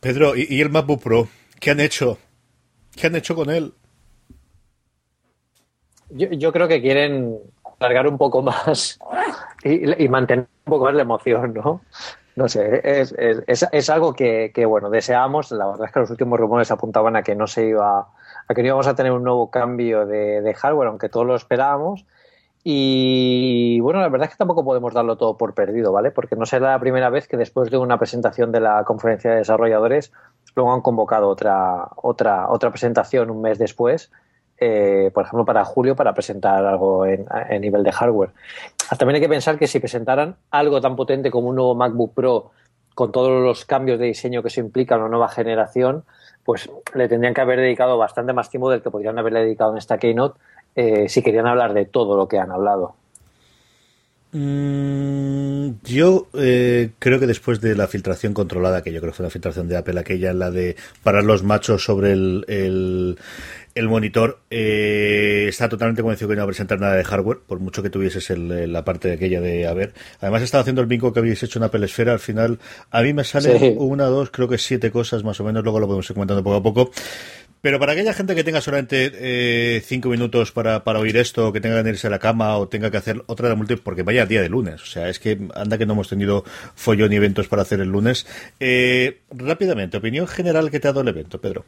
Pedro, ¿y, el MacBook Pro? ¿Qué han hecho? ¿Qué han hecho con él? Yo, yo creo que quieren alargar un poco más y, y mantener un poco más la emoción, ¿no? No sé, es, es, es, es algo que, que, bueno, deseamos. La verdad es que los últimos rumores apuntaban a que no se iba, a que no íbamos a tener un nuevo cambio de, de hardware, aunque todos lo esperábamos. Y bueno, la verdad es que tampoco podemos darlo todo por perdido, ¿vale? Porque no será la primera vez que después de una presentación de la conferencia de desarrolladores, luego han convocado otra, otra, otra presentación un mes después eh, por ejemplo, para julio, para presentar algo en, en, nivel de hardware. También hay que pensar que si presentaran algo tan potente como un nuevo MacBook Pro, con todos los cambios de diseño que se implican, una nueva generación, pues le tendrían que haber dedicado bastante más tiempo del que podrían haberle dedicado en esta Keynote eh, si querían hablar de todo lo que han hablado. Mm, yo eh, creo que después de la filtración controlada, que yo creo que fue la filtración de Apple, aquella, la de parar los machos sobre el, el, el monitor, eh, está totalmente convencido que no va a presentar nada de hardware, por mucho que tuvieses el, la parte de aquella de a ver. Además, estaba haciendo el bingo que habéis hecho en Apple Esfera. Al final, a mí me salen sí. una, dos, creo que siete cosas más o menos. Luego lo podemos ir comentando poco a poco. Pero para aquella gente que tenga solamente eh, cinco minutos para, para oír esto, que tenga que irse a la cama, o tenga que hacer otra de múltiples, porque vaya día de lunes. O sea, es que anda que no hemos tenido follón ni eventos para hacer el lunes. Eh, rápidamente, opinión general que te ha dado el evento, Pedro.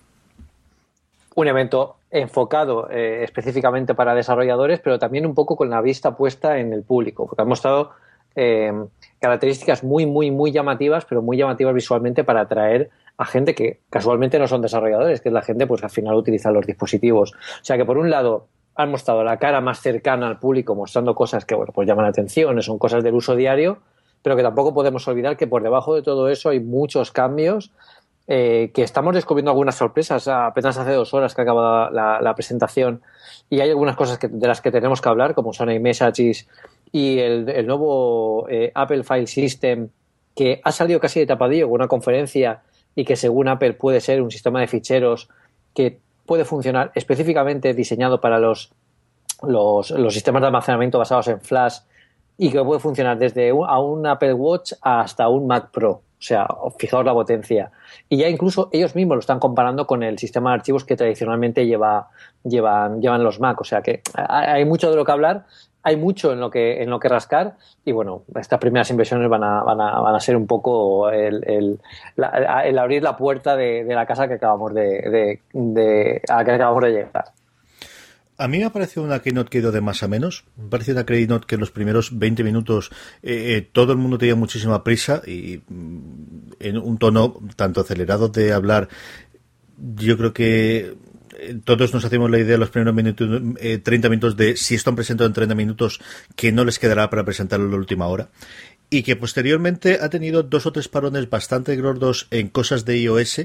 Un evento enfocado eh, específicamente para desarrolladores, pero también un poco con la vista puesta en el público, porque ha mostrado eh, características muy, muy, muy llamativas, pero muy llamativas visualmente para atraer a gente que casualmente no son desarrolladores, que es la gente pues al final utiliza los dispositivos. O sea que por un lado han mostrado la cara más cercana al público, mostrando cosas que bueno, pues llaman la atención, son cosas del uso diario, pero que tampoco podemos olvidar que por debajo de todo eso hay muchos cambios eh, que estamos descubriendo algunas sorpresas. Apenas hace dos horas que ha acabado la, presentación y hay algunas cosas que, de las que tenemos que hablar, como son iMessages y el, el nuevo eh, Apple File System, que ha salido casi de tapadillo con una conferencia y que según Apple puede ser un sistema de ficheros que puede funcionar específicamente diseñado para los, los, los sistemas de almacenamiento basados en Flash y que puede funcionar desde un, a un Apple Watch hasta un Mac Pro. O sea, fijaos la potencia. Y ya incluso ellos mismos lo están comparando con el sistema de archivos que tradicionalmente lleva, llevan, llevan los Mac. O sea que hay mucho de lo que hablar, hay mucho en lo que, en lo que rascar y bueno, estas primeras impresiones van a, van a, van a ser un poco el, el, la, el, abrir la puerta de, la casa que acabamos de, de, de, a la que acabamos de llegar. A mí me ha parecido una que ha ido de más a menos. Me ha una que en los primeros 20 minutos eh, eh, todo el mundo tenía muchísima prisa y mm, en un tono tanto acelerado de hablar. Yo creo que todos nos hacemos la idea los primeros minutos, eh, 30 minutos de si esto han presentado en 30 minutos que no les quedará para presentarlo en la última hora. Y que posteriormente ha tenido dos o tres parones bastante gordos en cosas de iOS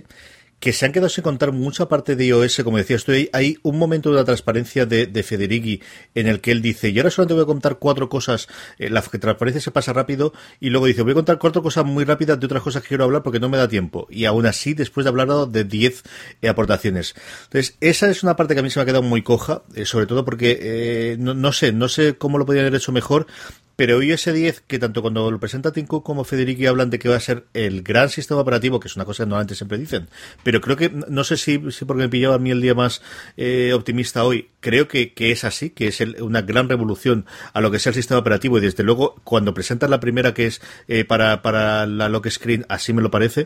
que se han quedado sin contar mucha parte de iOS, como decía, estoy hay un momento de la transparencia de, de Federighi en el que él dice, yo ahora solamente voy a contar cuatro cosas, eh, la transparencia se pasa rápido, y luego dice, voy a contar cuatro cosas muy rápidas de otras cosas que quiero hablar porque no me da tiempo. Y aún así, después de hablar de diez eh, aportaciones. Entonces, esa es una parte que a mí se me ha quedado muy coja, eh, sobre todo porque, eh, no, no sé, no sé cómo lo podrían haber hecho mejor, pero hoy ese 10, que tanto cuando lo presenta Tim Cook como Federici hablan de que va a ser el gran sistema operativo, que es una cosa que normalmente siempre dicen, pero creo que, no sé si, si porque me pillaba a mí el día más eh, optimista hoy, creo que, que, es así, que es una gran revolución a lo que sea el sistema operativo y desde luego cuando presentan la primera que es eh, para, para la lock screen, así me lo parece,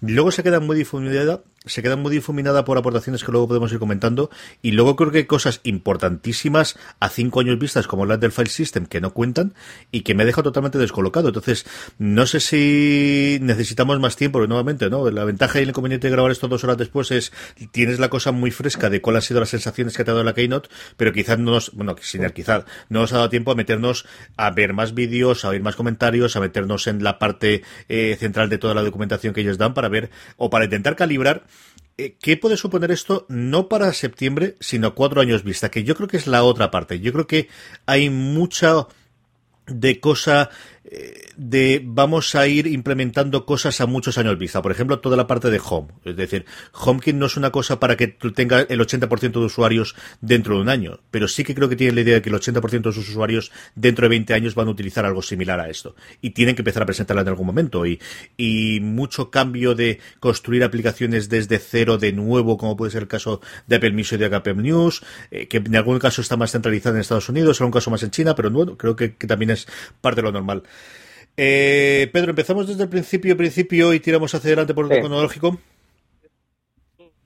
luego se queda muy difundida se queda muy difuminada por aportaciones que luego podemos ir comentando y luego creo que hay cosas importantísimas a cinco años vistas como las del file system que no cuentan y que me deja totalmente descolocado. Entonces no sé si necesitamos más tiempo nuevamente no la ventaja y el inconveniente de grabar esto dos horas después es tienes la cosa muy fresca de cuáles han sido las sensaciones que te ha dado la keynote pero quizás no nos bueno sin quizás no nos ha dado tiempo a meternos a ver más vídeos a oír más comentarios a meternos en la parte eh, central de toda la documentación que ellos dan para ver o para intentar calibrar eh, ¿Qué puede suponer esto no para septiembre, sino cuatro años vista? Que yo creo que es la otra parte. Yo creo que hay mucha de cosa de vamos a ir implementando cosas a muchos años vista. Por ejemplo, toda la parte de Home. Es decir, HomeKit no es una cosa para que tenga el 80% de usuarios dentro de un año, pero sí que creo que tiene la idea de que el 80% de sus usuarios dentro de 20 años van a utilizar algo similar a esto. Y tienen que empezar a presentarla en algún momento. Y, y mucho cambio de construir aplicaciones desde cero de nuevo, como puede ser el caso de Apple Music y de Apple News, eh, que en algún caso está más centralizado en Estados Unidos, en algún caso más en China, pero bueno, creo que también es parte de lo normal. Eh, Pedro, empezamos desde el principio, principio y tiramos hacia adelante por el sí. cronológico.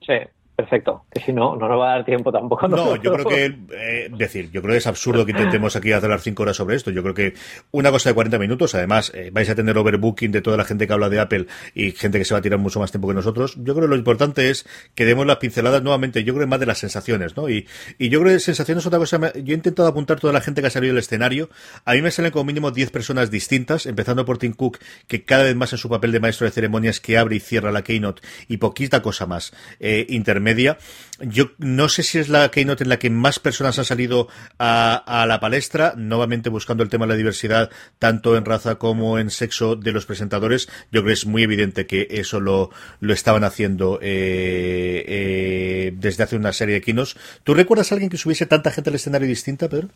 Sí, Perfecto, que si no, no nos va a dar tiempo tampoco. No, yo creo que, eh, decir, yo creo que es absurdo que intentemos aquí hacer las cinco horas sobre esto. Yo creo que una cosa de 40 minutos, además, eh, vais a tener overbooking de toda la gente que habla de Apple y gente que se va a tirar mucho más tiempo que nosotros. Yo creo que lo importante es que demos las pinceladas nuevamente, yo creo más de las sensaciones, ¿no? Y, y yo creo que sensaciones es otra cosa. Yo he intentado apuntar toda la gente que ha salido del escenario. A mí me salen como mínimo 10 personas distintas, empezando por Tim Cook, que cada vez más en su papel de maestro de ceremonias que abre y cierra la keynote y poquita cosa más eh, media. Yo no sé si es la keynote en la que más personas han salido a, la palestra, nuevamente buscando el tema de la diversidad, tanto en raza como en sexo de los presentadores. Yo creo que es muy evidente que eso lo, lo estaban haciendo eh, eh, desde hace una serie de keynotes. ¿Tú recuerdas a alguien que subiese tanta gente al escenario distinta, Pedro?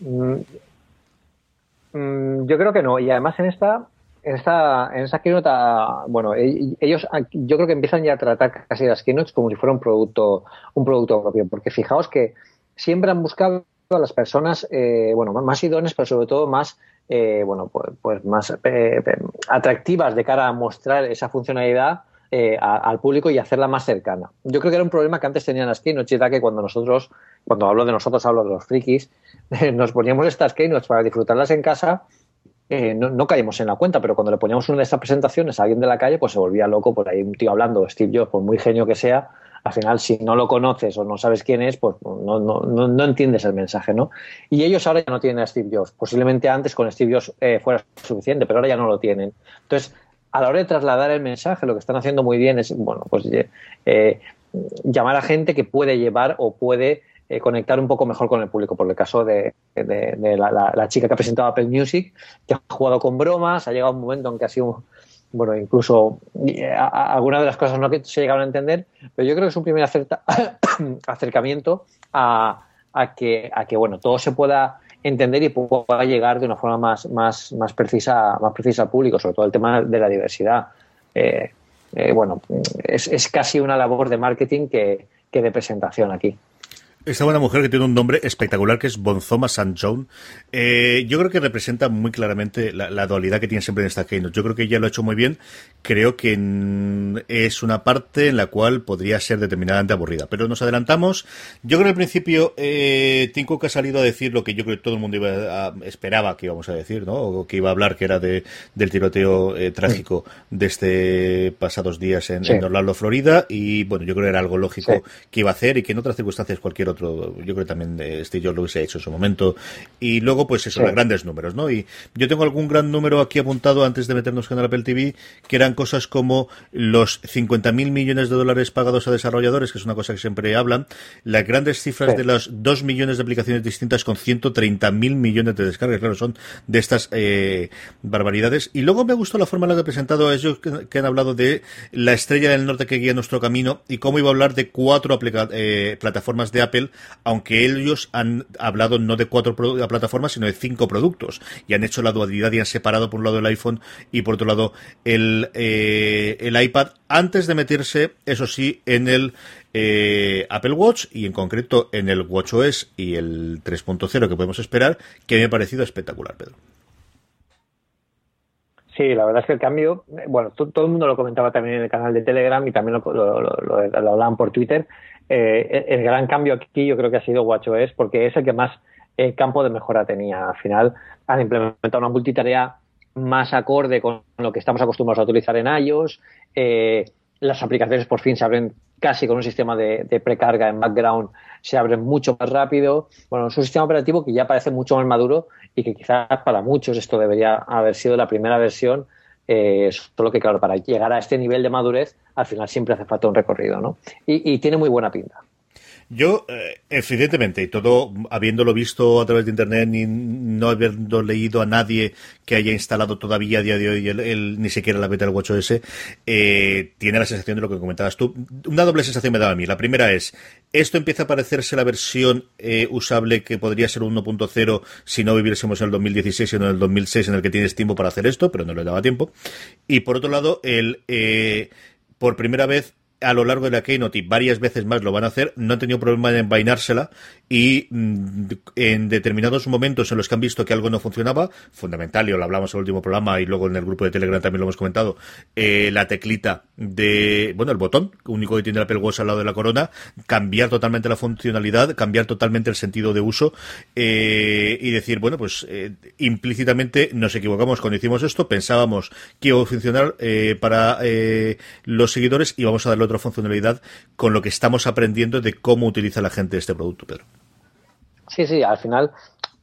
Mm, mm, yo creo que no. Y además en esta en esta, en esta keynote, bueno, e, ellos yo creo que empiezan ya a tratar casi las keynotes como si fuera un producto, un producto propio, porque fijaos que siempre han buscado a las personas, eh, bueno, más idóneas, pero sobre todo más, eh, bueno, pues, pues más eh, atractivas de cara a mostrar esa funcionalidad eh, a, al público y hacerla más cercana. Yo creo que era un problema que antes tenían las keynotes, era que cuando nosotros, cuando hablo de nosotros, hablo de los frikis, nos poníamos estas keynotes para disfrutarlas en casa eh, no, caímos en la cuenta, pero cuando le poníamos una de estas presentaciones a alguien de la calle, pues se volvía loco por ahí un tío hablando, Steve Jobs, por muy genio que sea, al final si no lo conoces o no sabes quién es, pues no, no, no, no entiendes el mensaje, ¿no? Y ellos ahora ya no tienen a Steve Jobs. Posiblemente antes con Steve Jobs eh, fuera suficiente, pero ahora ya no lo tienen. Entonces, a la hora de trasladar el mensaje, lo que están haciendo muy bien es, bueno, pues eh, llamar a gente que puede llevar o puede eh, conectar un poco mejor con el público. Por el caso de, la, chica que ha presentado Apple Music, que ha jugado con bromas, ha llegado un momento en que ha sido, bueno, incluso algunas de las cosas no se llegaron a entender, pero yo creo que es un primer acerta, acercamiento a, a, que, a que, bueno, todo se pueda entender y pueda llegar de una forma más, más, más, precisa, más precisa al público, sobre todo el tema de la diversidad. Eh, eh, bueno, es, es, casi una labor de marketing que de presentación aquí. Esta buena mujer que tiene un nombre espectacular que es Bonzoma St. John, eh, yo creo que representa muy claramente la, la, dualidad que tiene siempre en esta keynote. Yo creo que ella lo ha hecho muy bien. Creo que es una parte en la cual podría ser determinadamente aburrida. Pero nos adelantamos. Yo creo que al principio eh, Tim Cook ha salido a decir lo que yo creo que todo el mundo iba a, esperaba que íbamos a decir, ¿no? O que iba a hablar, que era de, del tiroteo eh, trágico de este pasados días en, sí. en, Orlando, Florida. Y bueno, yo creo que era algo lógico sí. que iba a hacer y que en otras circunstancias cualquier otro otro, yo creo que también eh, Steve Jobs lo hubiese hecho en su momento. Y luego, pues eso, sí. grandes números, ¿no? Y yo tengo algún gran número aquí apuntado antes de meternos con el Apple TV, que era eran cosas como los 50.000 millones de dólares pagados a desarrolladores, que es una cosa que siempre hablan, las grandes cifras de las 2 millones de aplicaciones distintas con 130.000 millones de descargas, claro, son de estas eh, barbaridades. Y luego me gustó la forma en la que he presentado a ellos que, han hablado de la estrella del norte que guía nuestro camino y cómo iba a hablar de cuatro eh, plataformas de Apple, aunque ellos han hablado no de cuatro plataformas, sino de cinco productos. Y han hecho la dualidad y han separado por un lado el iPhone y por otro lado el, eh, el iPad antes de meterse, eso sí, en el eh, Apple Watch y en concreto en el WatchOS y el 3.0 que podemos esperar, que me ha parecido espectacular, Pedro. Sí, la verdad es que el cambio, bueno, todo el mundo lo comentaba también en el canal de Telegram y también lo, hablaban por Twitter. Eh, el gran cambio aquí yo creo que ha sido WatchOS porque es el que más eh, campo de mejora tenía. Al final han implementado una multitarea más acorde con lo que estamos acostumbrados a utilizar en iOS. Eh, las aplicaciones por fin se abren casi con un sistema de, precarga en background, se abren mucho más rápido. Bueno, es un sistema operativo que ya parece mucho más maduro y que quizás para muchos esto debería haber sido la primera versión. Eh, solo que, claro, para llegar a este nivel de madurez, al final siempre hace falta un recorrido, ¿no? y tiene muy buena pinta. Yo, eh, evidentemente, y todo habiéndolo visto a través de Internet y no habiendo leído a nadie que haya instalado todavía a día de hoy el, ni siquiera la beta del WatchOS, eh, tiene la sensación de lo que comentabas tú. Una doble sensación me daba a mí. La primera es, esto empieza a parecerse la versión eh, usable que podría ser un 1.0 si no viviésemos en el 2016, sino en el 2006, en el que tienes tiempo para hacer esto, pero no le daba tiempo. Y por otro lado, el... Eh, por primera vez a lo largo de la Keynote y varias veces más lo van a hacer, no han tenido problema en envainársela y mm, en determinados momentos en los que han visto que algo no funcionaba, fundamental, y lo hablamos en el último programa y luego en el grupo de Telegram también lo hemos comentado, eh, la teclita de, bueno, el botón, único que tiene el Apple al lado de la corona, cambiar totalmente la funcionalidad, cambiar totalmente el sentido de uso eh, y decir, bueno, pues eh, implícitamente nos equivocamos cuando hicimos esto, pensábamos que iba a funcionar para los seguidores y vamos a darle otra funcionalidad con lo que estamos aprendiendo de cómo utiliza la gente este producto, Pedro. Sí, sí, al final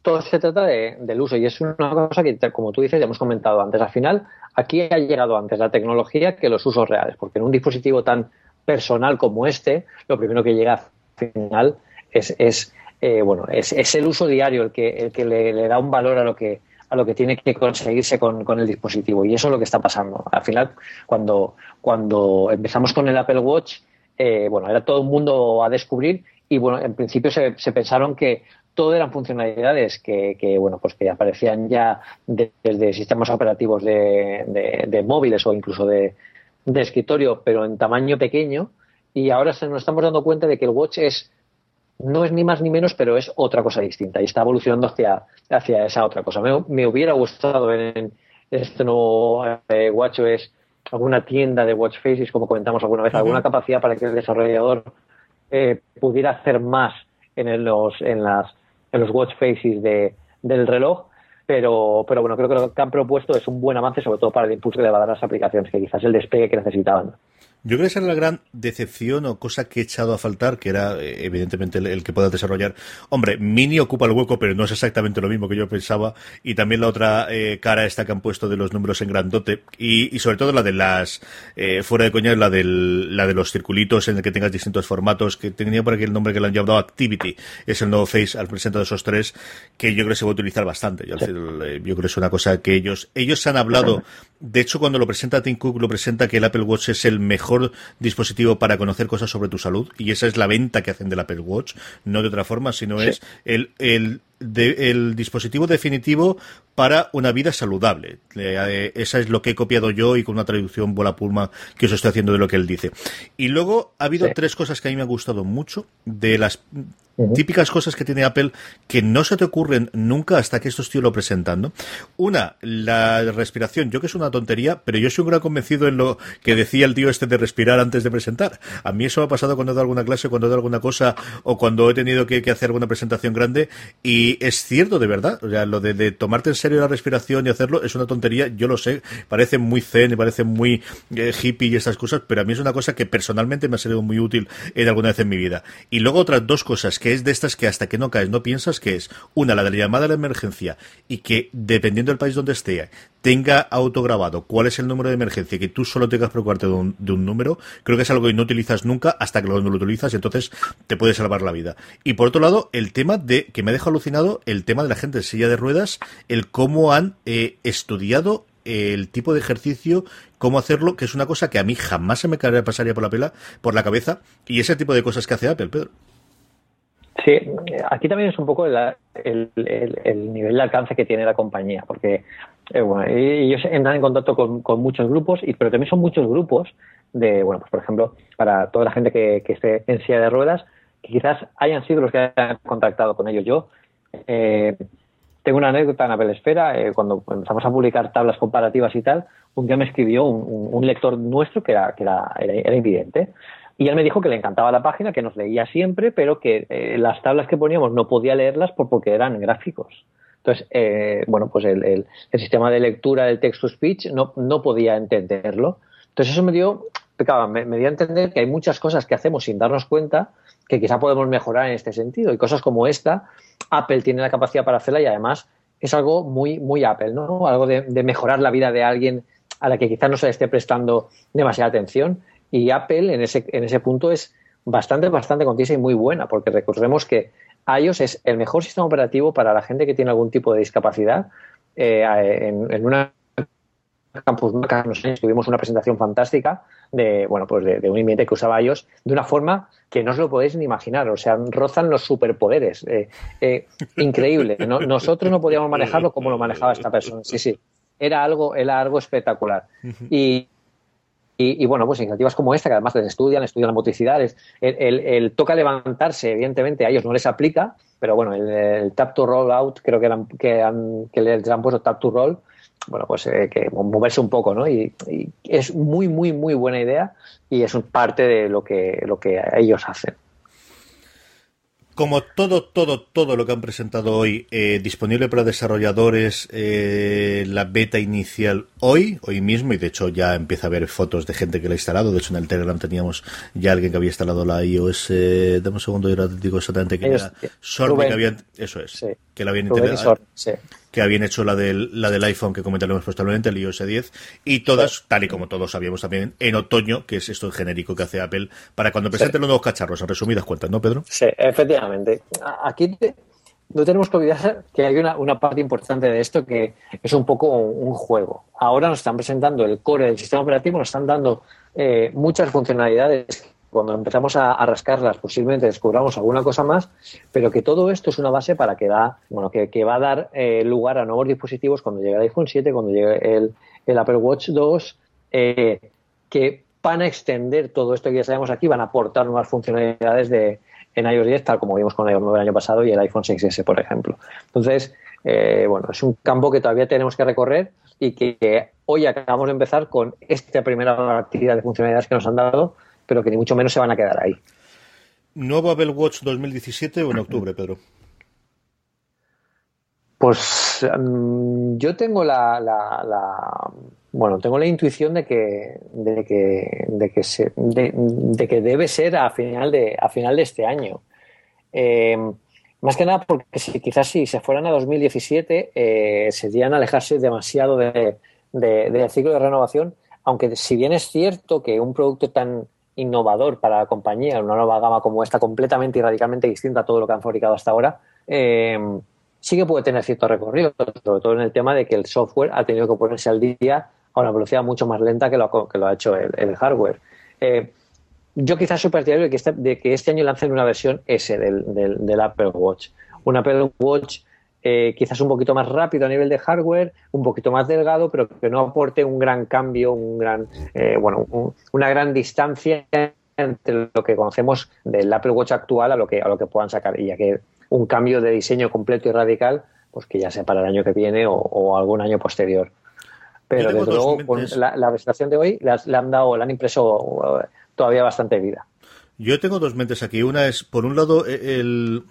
todo se trata del uso y es una cosa que, como tú dices, ya hemos comentado antes. Al final, aquí ha llegado antes la tecnología que los usos reales, porque en un dispositivo tan personal como este, lo primero que llega al final es, es eh, bueno, es, el uso diario el que, el que le, da un valor a lo que a lo que tiene que conseguirse con, con, el dispositivo y eso es lo que está pasando. Al final, cuando, cuando empezamos con el Apple Watch, eh, bueno, era todo un mundo a descubrir y bueno, en principio se, pensaron que todo eran funcionalidades que, bueno, pues que aparecían ya desde sistemas operativos de, móviles o incluso de, escritorio, pero en tamaño pequeño. Y ahora se nos estamos dando cuenta de que el watch es no es ni más ni menos, pero es otra cosa distinta y está evolucionando hacia, hacia esa otra cosa. Me, hubiera gustado ver en este nuevo eh, watch es alguna tienda de watch faces, como comentamos alguna vez, alguna capacidad para que el desarrollador eh, pudiera hacer más en los, en las, en los watch faces de, del reloj. Pero, pero bueno, creo que lo que han propuesto es un buen avance, sobre todo para el impulso de las aplicaciones, que quizás el despegue que necesitaban. Yo creo que esa era la gran decepción o cosa que he echado a faltar, que era eh, evidentemente el, que pueda desarrollar. Hombre, Mini ocupa el hueco, pero no es exactamente lo mismo que yo pensaba. Y también la otra eh, cara esta que han puesto de los números en grandote. Y, y sobre todo la de las, eh, fuera de coña, la, del, la de los circulitos en el que tengas distintos formatos, que tenía por aquí el nombre que le han llamado Activity. Es el nuevo Face al presente de esos tres, que yo creo que se va a utilizar bastante. Yo, yo creo que es una cosa que ellos, ellos han hablado. De hecho, cuando lo presenta Tim Cook, lo presenta que el Apple Watch es el mejor dispositivo para conocer cosas sobre tu salud y esa es la venta que hacen del Apple Watch, no de otra forma, sino es el, el el dispositivo definitivo para una vida saludable. Eh, esa es lo que he copiado yo y con una traducción bola pulma que os estoy haciendo de lo que él dice. Y luego ha habido tres cosas que a mí me han gustado mucho de las típicas cosas que tiene Apple que no se te ocurren nunca hasta que estos tíos lo presentan. Una, la respiración. Yo que es una tontería, pero yo soy un gran convencido en lo que decía el tío este de respirar antes de presentar. A mí eso me ha pasado cuando he dado alguna clase, cuando he dado alguna cosa o cuando he tenido que, que hacer alguna presentación grande y Es cierto, de verdad. O sea, lo de, tomarte en serio la respiración y hacerlo es una tontería. Yo lo sé. Parece muy zen, y parece muy eh, hippie y estas cosas, pero a mí es una cosa que personalmente me ha sido muy útil en alguna vez en mi vida. Y luego otras dos cosas, que es de estas que hasta que no caes no piensas, que es una, la de la llamada a la emergencia y que dependiendo del país donde esté, tenga autograbado cuál es el número de emergencia que tú solo tengas que preocuparte de un, de un número, creo que es algo que no utilizas nunca hasta que lo, no lo utilizas y entonces te puede salvar la vida. Y por otro lado, el tema de, que me ha dejado el tema de la gente en silla de ruedas, el cómo han eh, estudiado el tipo de ejercicio, cómo hacerlo, que es una cosa que a mí jamás se me pasaría por la pela, por la cabeza, y ese tipo de cosas que hace Apple, Pedro. Sí, aquí también es un poco el, nivel de alcance que tiene la compañía, porque eh, ellos entran en contacto con, muchos grupos, y, pero también son muchos grupos de, bueno, pues por ejemplo, para toda la gente que, esté en silla de ruedas, que quizás hayan sido los que hayan contactado con ellos. Yo eh, tengo una anécdota en Apple Esfera, eh, cuando empezamos a publicar tablas comparativas y tal, un día me escribió un, lector nuestro que era, que era, era, invidente. Y él me dijo que le encantaba la página, que nos leía siempre, pero que eh, las tablas que poníamos no podía leerlas por, porque eran gráficos. Entonces, eh, bueno, pues el, el, sistema de lectura del text-to-speech no, no podía entenderlo. Entonces eso me dio, me, me dio a entender que hay muchas cosas que hacemos sin darnos cuenta que quizá podemos mejorar en este sentido. Y cosas como esta, Apple tiene la capacidad para hacerla y además es algo muy, muy Apple, ¿no? Algo de, mejorar la vida de alguien a la que quizás no se le esté prestando demasiada atención. Y Apple en ese, en ese punto es bastante, bastante contisa y muy buena, porque recordemos que iOS es el mejor sistema operativo para la gente que tiene algún tipo de discapacidad. Eh, en, en, una Campus Mac tuvimos una presentación fantástica de, bueno, pues de, un inmigrante que usaba iOS de una forma que no os lo podéis ni imaginar. O sea, rozan los superpoderes. Eh, eh, increíble. nosotros no podíamos manejarlo como lo manejaba esta persona. Sí, sí. Era algo, era algo espectacular. Y, y, bueno, pues iniciativas como esta, que además les estudian, estudian la motricidad, el, toca levantarse, evidentemente a ellos no les aplica, pero bueno, el, tap to roll out, creo que, eran, que, han, que les han puesto tap to roll, bueno, pues eh, que moverse un poco, ¿no? Y, es muy, muy, muy buena idea y es parte de lo que, lo que ellos hacen. Como todo, todo, todo lo que han presentado hoy, eh, disponible para desarrolladores, eh, la beta inicial hoy, hoy mismo, y de hecho ya empieza a haber fotos de gente que la ha instalado. De hecho, en el Telegram teníamos ya alguien que había instalado la iOS. Eh, dame un segundo, yo ahora te digo exactamente que era Sorby, que habían, eso es, que la habían instalado que habían hecho la del, la del iPhone que comentaremos posteriormente, el iOS 10, y todas, tal y como todos sabíamos también, en otoño, que es esto genérico que hace Apple, para cuando presenten los nuevos cacharros, en resumidas cuentas, ¿no, Pedro? Sí, efectivamente. Aquí no tenemos que olvidar que hay una, una, parte importante de esto que es un poco un, juego. Ahora nos están presentando el core del sistema operativo, nos están dando eh, muchas funcionalidades cuando empezamos a, rascarlas posiblemente descubramos alguna cosa más, pero que todo esto es una base para que da, bueno, que, va a dar eh, lugar a nuevos dispositivos cuando llegue el iPhone 7, cuando llegue el, Apple Watch 2, eh, que van a extender todo esto que ya sabemos aquí, van a aportar nuevas funcionalidades de, en iOS 10, tal como vimos con iOS 9 el año pasado y el iPhone 6S, por ejemplo. Entonces, eh, bueno, es un campo que todavía tenemos que recorrer y que hoy acabamos de empezar con esta primera actividad de funcionalidades que nos han dado pero que ni mucho menos se van a quedar ahí. ¿Nuevo Apple Watch 2017 o en octubre, Pedro? Pues mm, yo tengo la, bueno tengo la intuición de que de que de que, se, de, que debe ser a final de a final de este año. Eh, más que nada porque si, quizás si se fueran a 2017 eh, serían alejarse demasiado de, del ciclo de renovación, aunque si bien es cierto que un producto tan innovador para la compañía, una nueva gama como esta, completamente y radicalmente distinta a todo lo que han fabricado hasta ahora, eh, sí que puede tener cierto recorrido, sobre todo en el tema de que el software ha tenido que ponerse al día a una velocidad mucho más lenta que lo, que lo ha hecho el, hardware. Eh, yo quizás soy partidario de que, este, de que este año lancen una versión S del, del Apple Watch. Un Apple Watch eh, quizás un poquito más rápido a nivel de hardware, un poquito más delgado, pero que no aporte un gran cambio, un gran, eh, bueno, una gran distancia entre lo que conocemos del Apple Watch actual a lo que a lo que puedan sacar, y ya que un cambio de diseño completo y radical, pues que ya sea para el año que viene o, algún año posterior. Pero desde luego, la, la, presentación de hoy le han dado, le han impreso eh, todavía bastante vida. Yo tengo dos mentes aquí. Una es, por un lado, el,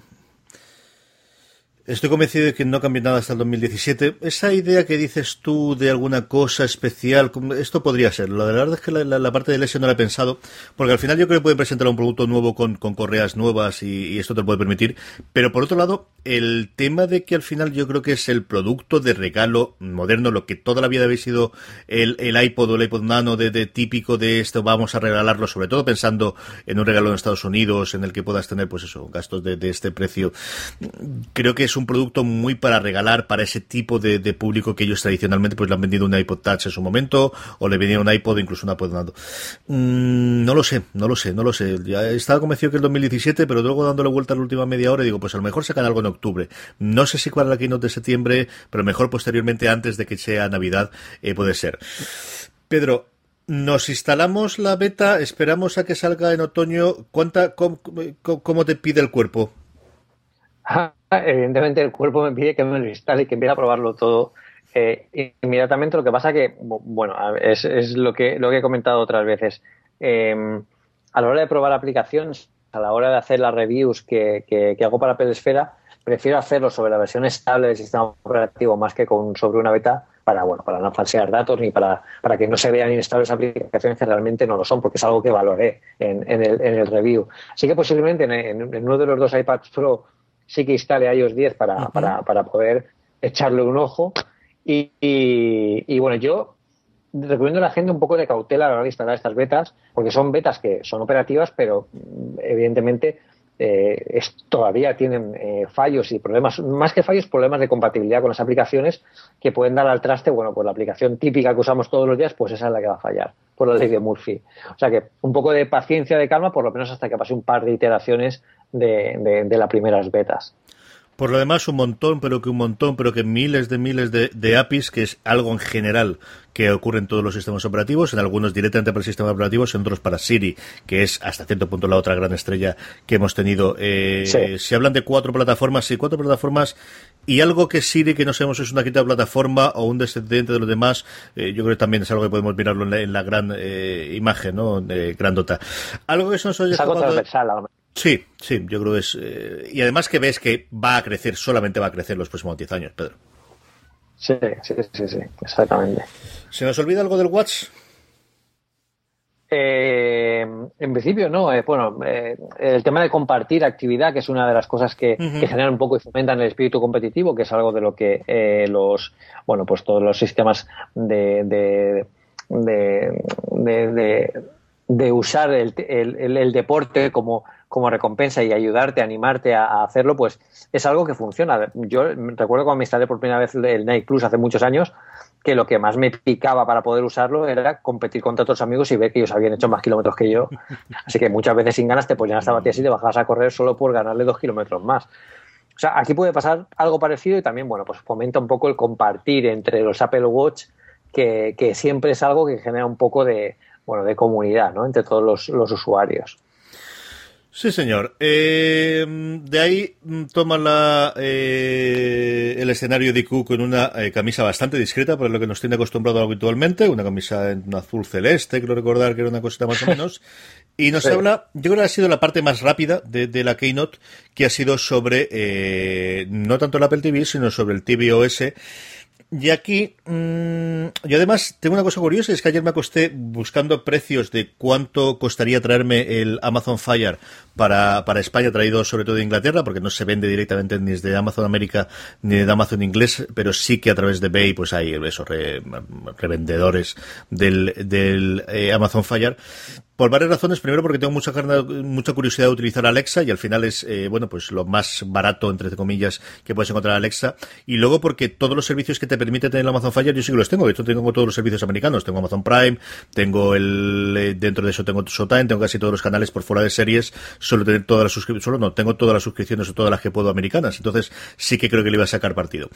Estoy convencido de que no cambia nada hasta el 2017. Esa idea que dices tú de alguna cosa especial, esto podría ser. La verdad es que la, parte de Lesio no la he pensado, porque al final yo creo que puede presentar un producto nuevo con, correas nuevas y, esto te lo puede permitir. Pero por otro lado, el tema de que al final yo creo que es el producto de regalo moderno, lo que toda la vida habéis sido el, iPod o el iPod Nano de, típico de esto, vamos a regalarlo, sobre todo pensando en un regalo en Estados Unidos, en el que puedas tener, pues eso, gastos de, de este precio. Creo que es un producto muy para regalar para ese tipo de, público que ellos tradicionalmente pues le han vendido un iPod Touch en su momento o le vendían un iPod incluso un iPod Nano. Mm, no lo sé, no lo sé, no lo sé. Ya estaba convencido que el 2017, pero luego dándole vuelta a la última media hora digo, pues a lo mejor sacan algo en octubre. No sé si para la keynote de septiembre, pero mejor posteriormente antes de que sea Navidad eh, puede ser. Pedro, nos instalamos la beta, esperamos a que salga en otoño. ¿Cuánta, cómo te pide el cuerpo? evidentemente el cuerpo me pide que me lo instale y que empiece a probarlo todo eh, inmediatamente. Lo que pasa que, bueno, es, es, lo, que, lo que he comentado otras veces. Em, a la hora de probar aplicaciones, a la hora de hacer las reviews que, que, hago para Pedesfera, prefiero hacerlo sobre la versión estable del sistema operativo más que con, sobre una beta para bueno para no falsear datos ni para, para que no se vean inestables aplicaciones que realmente no lo son, porque es algo que valoré en, en, el, review. Así que posiblemente en, en, uno de los dos iPads Pro sí que instale iOS 10 para, para, para poder echarle un ojo. Y, y, bueno, yo recomiendo a la gente un poco de cautela a la hora de instalar estas betas, porque son betas que son operativas, pero mm, evidentemente eh, todavía tienen eh, fallos y problemas, más que fallos, problemas de compatibilidad con las aplicaciones que pueden dar al traste, bueno, pues la aplicación típica que usamos todos los días, pues esa es la que va a fallar, por la ley de Murphy. O sea que un poco de paciencia, de calma, por lo menos hasta que pase un par de iteraciones de, de, de las primeras betas. Por lo demás, un montón, pero que un montón, pero que miles de miles de, APIs, que es algo en general que ocurre en todos los sistemas operativos, en algunos directamente para el sistema operativo, en otros para Siri, que es hasta cierto punto la otra gran estrella que hemos tenido. Eh, Si hablan de cuatro plataformas, sí, cuatro plataformas y algo que Siri, que no sabemos si es una quinta plataforma o un descendiente de los demás, eh, yo creo que también es algo que podemos mirarlo en la, gran eh, imagen, ¿no? De grandota. Algo que se nos oye... Sí, sí, yo creo que es. Eh, y además que ves que va a crecer, solamente va a crecer los próximos 10 años, Pedro. Sí, sí, sí, sí, exactamente. ¿Se nos olvida algo del Watch? Eh, en principio no. Eh, bueno, el tema de compartir actividad, que es una de las cosas que, generan un poco y fomentan el espíritu competitivo, que es algo de lo que los, bueno, pues todos los sistemas de, de, de, de, usar el, el, el, deporte como, como recompensa y ayudarte, animarte a, hacerlo, pues es algo que funciona. Yo recuerdo cuando me instalé por primera vez el Nike Plus hace muchos años, que lo que más me picaba para poder usarlo era competir contra otros amigos y ver que ellos habían hecho más kilómetros que yo. Así que muchas veces sin ganas te ponían hasta batir así y te bajabas a correr solo por ganarle dos kilómetros más. O sea, aquí puede pasar algo parecido y también, bueno, pues fomenta un poco el compartir entre los Apple Watch, que, siempre es algo que genera un poco de, bueno, de comunidad, ¿no? Entre todos los usuarios. Sí, señor. Eh, de ahí mm, toma la, eh, el escenario de Q con una eh, camisa bastante discreta, por lo que nos tiene acostumbrado habitualmente, una camisa en azul celeste, creo recordar que era una cosita más o menos. Y nos habla, yo creo que ha sido la parte más rápida de, de la Keynote, que ha sido sobre, no tanto el Apple TV, sino sobre el tvOS y aquí, mmm, yo además tengo una cosa curiosa, es que ayer me acosté buscando precios de cuánto costaría traerme el Amazon Fire para, para España, traído sobre todo de Inglaterra, porque no se vende directamente ni desde Amazon América ni de Amazon Inglés, pero sí que a través de Bay pues hay esos revendedores del, del eh, Amazon Fire. Por varias razones. Primero, porque tengo mucha, mucha curiosidad de utilizar Alexa y al final es, eh, bueno, pues lo más barato, entre comillas, que puedes encontrar Alexa. Y luego, porque todos los servicios que te permite tener el Amazon Fire, yo sí que los tengo. De hecho, tengo todos los servicios americanos. Tengo Amazon Prime, tengo el, eh, dentro de eso tengo Showtime, tengo casi todos los canales por fuera de series. Solo tener todas las suscripciones, solo no, tengo todas las suscripciones o todas las que puedo americanas. Entonces, sí que creo que le iba a sacar partido.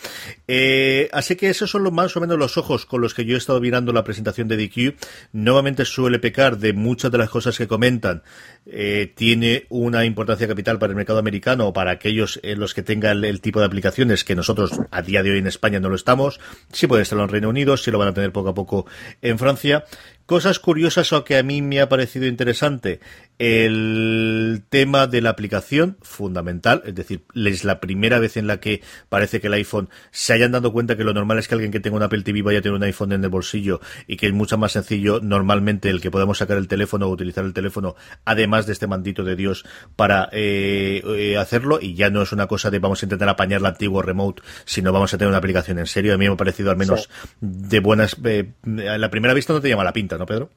Eh, así que esos son los más o menos los ojos con los que yo he estado mirando la presentación de DQ. Nuevamente suele pecar de muchas de las cosas que comentan eh, tiene una importancia capital para el mercado americano o para aquellos en los que tengan el, tipo de aplicaciones que nosotros a día de hoy en España no lo estamos. Sí puede estarlo en Reino Unido, sí lo van a tener poco a poco en Francia. Cosas curiosas o que a mí me ha parecido interesante. El tema de la aplicación, fundamental, es decir, es la primera vez en la que parece que el iPhone se hayan dado cuenta que lo normal es que alguien que tenga un Apple TV vaya a tener un iPhone en el bolsillo y que es mucho más sencillo normalmente el que podamos sacar el teléfono o utilizar el teléfono, además de este mandito de Dios para eh, eh, hacerlo y ya no es una cosa de vamos a intentar apañar la antiguo remote, sino vamos a tener una aplicación en serio. A mí me ha parecido al menos de buenas, eh, a la primera vista no te llama la pinta, ¿no, Pedro?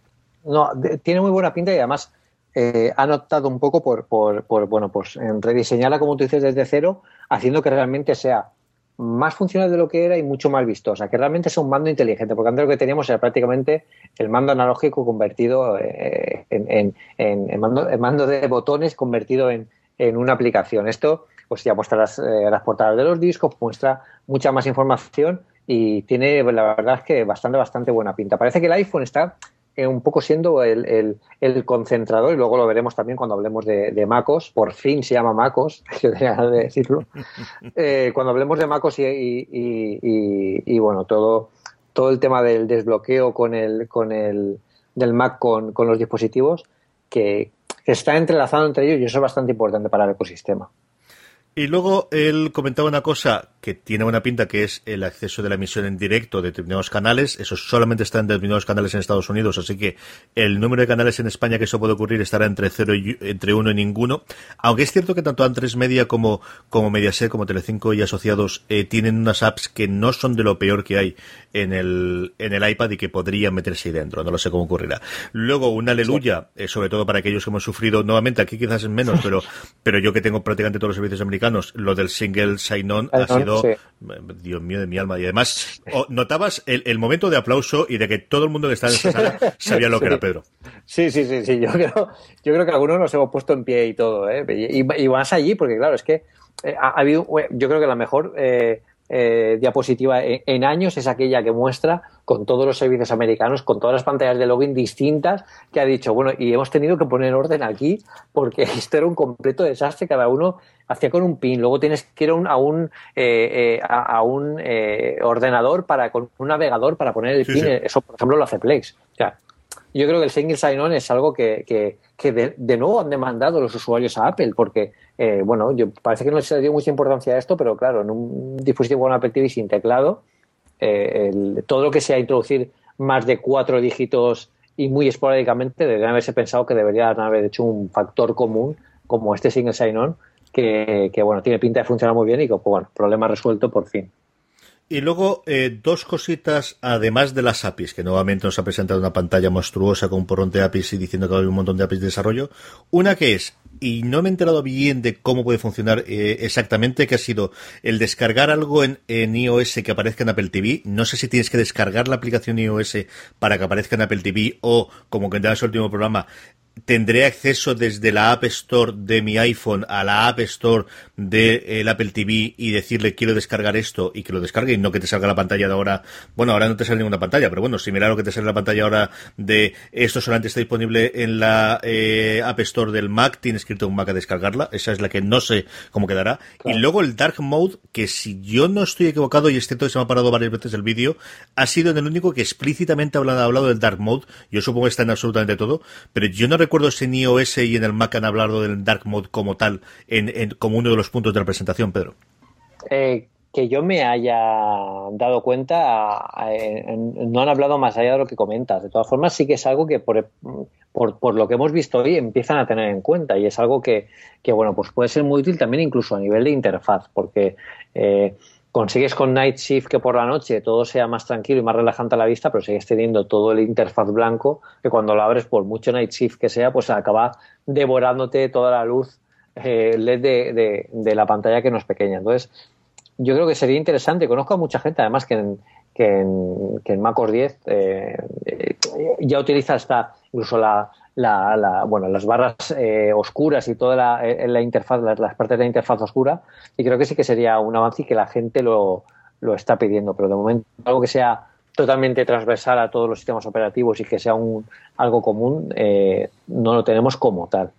No, tiene muy buena pinta y además eh, han optado un poco por, por, bueno, pues en rediseñarla, como tú dices, desde cero, haciendo que realmente sea más funcional de lo que era y mucho más vistosa, que realmente sea un mando inteligente, porque antes lo que teníamos era prácticamente el mando analógico convertido eh, en, en, mando, de botones convertido en, una aplicación. Esto pues ya muestra las, eh, las portadas de los discos, muestra mucha más información y tiene, la verdad es que bastante, bastante buena pinta. Parece que el iPhone está eh, un poco siendo el, el, concentrador, y luego lo veremos también cuando hablemos de, MacOS, por fin se llama MacOS, yo tenía de decirlo, eh, cuando hablemos de MacOS y, y, y, bueno, todo, todo el tema del desbloqueo con el, con el, del Mac con, con los dispositivos, que, que está entrelazado entre ellos y eso es bastante importante para el ecosistema. Y luego él comentaba una cosa que tiene buena pinta, que es el acceso de la emisión en directo de determinados canales. Eso solamente está en determinados canales en Estados Unidos, así que el número de canales en España que eso puede ocurrir estará entre cero y entre uno y ninguno. Aunque es cierto que tanto Antres Media como, como Mediaset, como Telecinco y asociados eh, tienen unas apps que no son de lo peor que hay en el, en el iPad y que podrían meterse ahí dentro. No lo sé cómo ocurrirá. Luego, una aleluya, eh, sobre todo para aquellos que hemos sufrido nuevamente, aquí quizás es menos, pero, pero yo que tengo prácticamente todos los servicios americanos lo del single sign-on ha sido, Dios mío de mi alma. Y además, notabas el, momento de aplauso y de que todo el mundo que estaba en esa sala sabía lo que era Pedro. Sí, sí, sí, sí. Yo creo, yo creo que algunos nos hemos puesto en pie y todo, ¿eh? y, más allí, porque claro, es que eh, ha, habido, yo creo que la mejor eh, eh, diapositiva en, años es aquella que muestra con todos los servicios americanos, con todas las pantallas de login distintas, que ha dicho, bueno, y hemos tenido que poner orden aquí porque esto era un completo desastre, cada uno hacía con un pin, luego tienes que ir a un, a un, eh, eh, a, un ordenador para con un navegador para poner el pin, eso por ejemplo lo hace Plex. O sea, yo creo que el single sign-on es algo que, que, que de, nuevo han demandado los usuarios a Apple, porque, eh, bueno, yo, parece que no se dio mucha importancia a esto, pero claro, en un dispositivo con Apple TV sin teclado, eh, todo lo que sea introducir más de cuatro dígitos y muy esporádicamente, deberían haberse pensado que deberían haber hecho un factor común como este single sign-on, que, que, bueno, tiene pinta de funcionar muy bien y que, bueno, problema resuelto por fin. Y luego, eh, dos cositas, además de las APIs, que nuevamente nos ha presentado una pantalla monstruosa con un porrón de APIs y diciendo que hay un montón de APIs de desarrollo. Una que es, y no me he enterado bien de cómo puede funcionar eh, exactamente, que ha sido el descargar algo en, en, iOS que aparezca en Apple TV. No sé si tienes que descargar la aplicación iOS para que aparezca en Apple TV o, como que en el último programa, tendré acceso desde la App Store de mi iPhone a la App Store del de Apple TV y decirle quiero descargar esto y que lo descargue y no que te salga la pantalla de ahora. Bueno, ahora no te sale ninguna pantalla, pero bueno, similar a lo que te sale la pantalla ahora de esto solamente está disponible en la eh, App Store del Mac, tienes que irte a un Mac a descargarla. Esa es la que no sé cómo quedará. Y luego el Dark Mode, que si yo no estoy equivocado y este todo se me ha parado varias veces el vídeo, ha sido en el único que explícitamente ha hablado del Dark Mode. Yo supongo que está en absolutamente todo, pero yo no recuerdo si en iOS y en el Mac han hablado del Dark Mode como tal, en, como uno de los puntos de la presentación, Pedro. Eh, que yo me haya dado cuenta, no han hablado más allá de lo que comentas. De todas formas, sí que es algo que por, por, lo que hemos visto hoy empiezan a tener en cuenta y es algo que, que, bueno, pues puede ser muy útil también incluso a nivel de interfaz, porque eh, consigues con Night Shift que por la noche todo sea más tranquilo y más relajante a la vista, pero sigues teniendo todo el interfaz blanco que cuando lo abres, por mucho Night Shift que sea, pues acaba devorándote toda la luz eh, LED de, de, la pantalla que no es pequeña. Entonces, yo creo que sería interesante. Conozco a mucha gente, además, que en, que en, que en MacOS 10 eh, eh, ya utiliza hasta incluso la, la, bueno, las barras eh, oscuras y toda la, eh, la interfaz, las, partes de la interfaz oscura, y creo que sí que sería un avance y que la gente lo, lo está pidiendo, pero de momento algo que sea totalmente transversal a todos los sistemas operativos y que sea un, algo común, eh, no lo tenemos como tal.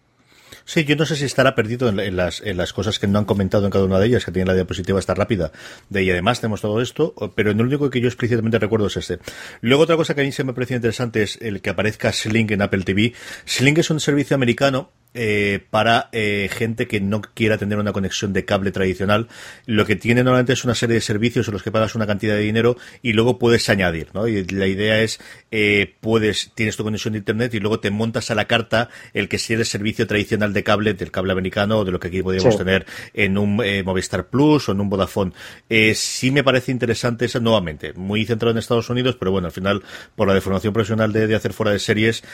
Sí, yo no sé si estará perdido en, las, en las cosas que no han comentado en cada una de ellas, que tiene la diapositiva esta rápida, de y además tenemos todo esto, pero en el único que yo explícitamente recuerdo es este. Luego otra cosa que a mí se me parece interesante es el que aparezca Sling en Apple TV. Sling es un servicio americano eh, para eh, gente que no quiera tener una conexión de cable tradicional. Lo que tiene normalmente es una serie de servicios en los que pagas una cantidad de dinero y luego puedes añadir, ¿no? Y la idea es, eh, puedes, tienes tu conexión de internet y luego te montas a la carta el que sea el servicio tradicional de cable, del cable americano o de lo que aquí podríamos tener en un Movistar Plus o en un Vodafone. sí me parece interesante eso nuevamente, muy centrado en Estados Unidos, pero bueno, al final, por la deformación profesional de, de hacer fuera de series,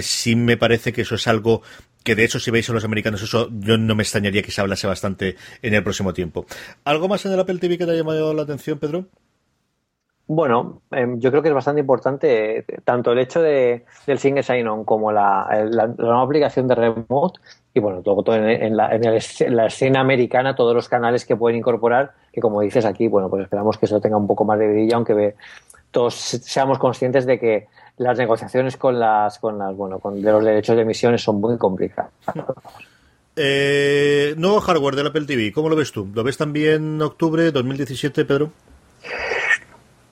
sí me parece que eso es algo que de hecho si veis a los americanos eso yo no me extrañaría que se hablase bastante en el próximo tiempo. ¿Algo más en el Apple TV que te haya llamado la atención, Pedro? Bueno, em, yo creo que es bastante importante eh, tanto el hecho de, del single sign-on como la, nueva aplicación de remote y bueno, todo, todo en, la, escena americana, todos los canales que pueden incorporar, que como dices aquí, bueno, pues esperamos que eso tenga un poco más de vidilla, aunque todos seamos conscientes de que las negociaciones con las, con las, bueno, con de los derechos de emisiones son muy complicadas. Eh, nuevo hardware del Apple TV, ¿cómo lo ves tú? ¿Lo ves también en octubre 2017, Pedro?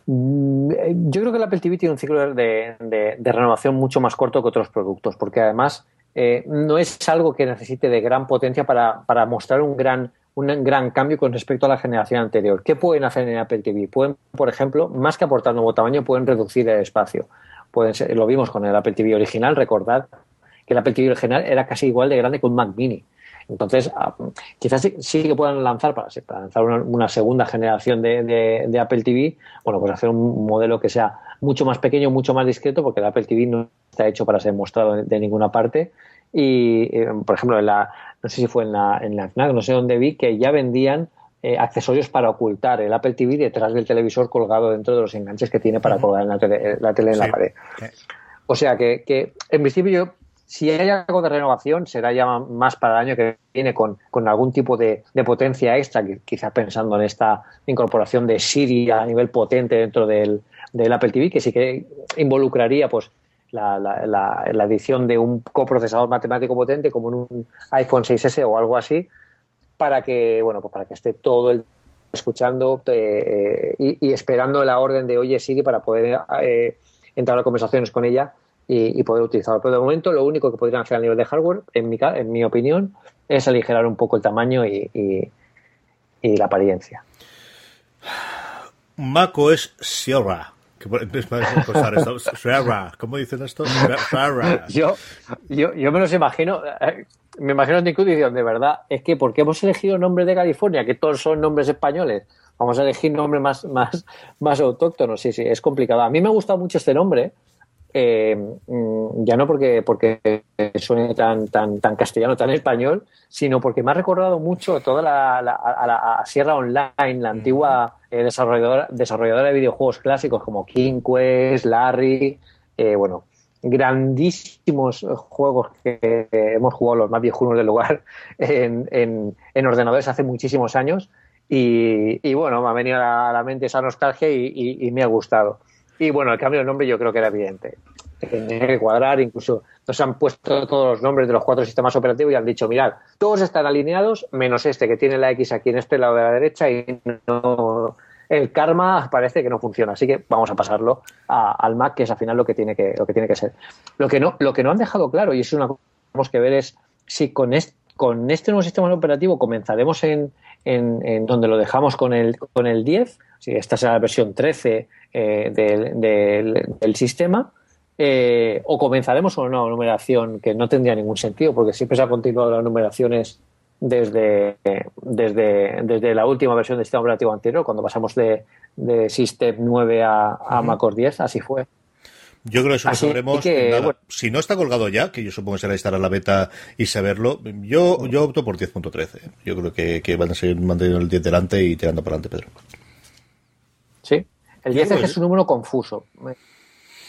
Mm, yo creo que el Apple TV tiene un ciclo de, renovación mucho más corto que otros productos, porque además eh, no es algo que necesite de gran potencia para, para mostrar un gran un gran cambio con respecto a la generación anterior. ¿Qué pueden hacer en Apple TV? Pueden, por ejemplo, más que aportar nuevo tamaño, pueden reducir el espacio pueden ser, lo vimos con el Apple TV original, recordad que el Apple TV original era casi igual de grande que un Mac Mini. Entonces, ah, quizás sí, que puedan lanzar, para, lanzar una, segunda generación de, Apple TV, bueno, pues hacer un modelo que sea mucho más pequeño, mucho más discreto, porque el Apple TV no está hecho para ser mostrado de, ninguna parte. Y, eh, por ejemplo, en la, no sé si fue en la, en la FNAC, no sé dónde vi, que ya vendían eh, accesorios para ocultar el Apple TV detrás del televisor colgado dentro de los enganches que tiene para colgar la tele, la tele en la pared. O sea que, que, en principio si hay algo de renovación será ya más para el año que viene con, con algún tipo de, de, potencia extra, quizás pensando en esta incorporación de Siri a nivel potente dentro del, del Apple TV, que sí que involucraría pues la, la, la, la, edición de un coprocesador matemático potente como en un iPhone 6S o algo así, para que, bueno, pues para que esté todo el escuchando eh, y, esperando la orden de oye Siri para poder eh, entrar a conversaciones con ella y, poder utilizarlo. Pero de momento lo único que podrían hacer a nivel de hardware, en mi, en mi opinión, es aligerar un poco el tamaño y, y la apariencia. Maco es Sierra. ¿Cómo dicen esto? yo, yo, yo me los imagino, eh, me imagino a Nick de verdad, es que porque hemos elegido nombres de California, que todos son nombres españoles, vamos a elegir nombres más, más, más autóctonos. Sí, sí, es complicado. A mí me ha gustado mucho este nombre, eh, mm, ya no porque, porque suene tan, tan, tan castellano, tan español, sino porque me ha recordado mucho toda la, a la Sierra Online, la antigua eh, desarrolladora, desarrolladora de videojuegos clásicos como King Quest, Larry, eh, bueno, grandísimos juegos que hemos jugado los más viejunos del lugar en, en, ordenadores hace muchísimos años y, bueno, me ha venido a la mente esa nostalgia y, me ha gustado. Y bueno, el cambio de nombre yo creo que era evidente. Tenía que cuadrar, incluso nos han puesto todos los nombres de los cuatro sistemas operativos y han dicho, mirad, todos están alineados menos este que tiene la X aquí en este lado de la derecha y no el karma parece que no funciona, así que vamos a pasarlo al Mac, que es al final lo que tiene que, lo que, tiene que ser. Lo que, no, lo que no han dejado claro, y es una cosa que tenemos que ver, es si con este, con este nuevo sistema operativo comenzaremos en, en, donde lo dejamos con el, con el 10, si esta será la versión 13 eh, del, sistema, eh, o comenzaremos con una numeración que no tendría ningún sentido, porque siempre se ha continuado las numeraciones desde, desde, desde la última versión del sistema operativo anterior, cuando pasamos de, de System 9 a, a MacOS 10, así fue. Yo creo que eso lo sabremos. Si no está colgado ya, que yo supongo que será estar a la beta y saberlo, yo, yo opto por 10.13. Yo creo que, que, van a seguir manteniendo el 10 delante y tirando para adelante, Pedro. Sí, el 10 es, un número confuso.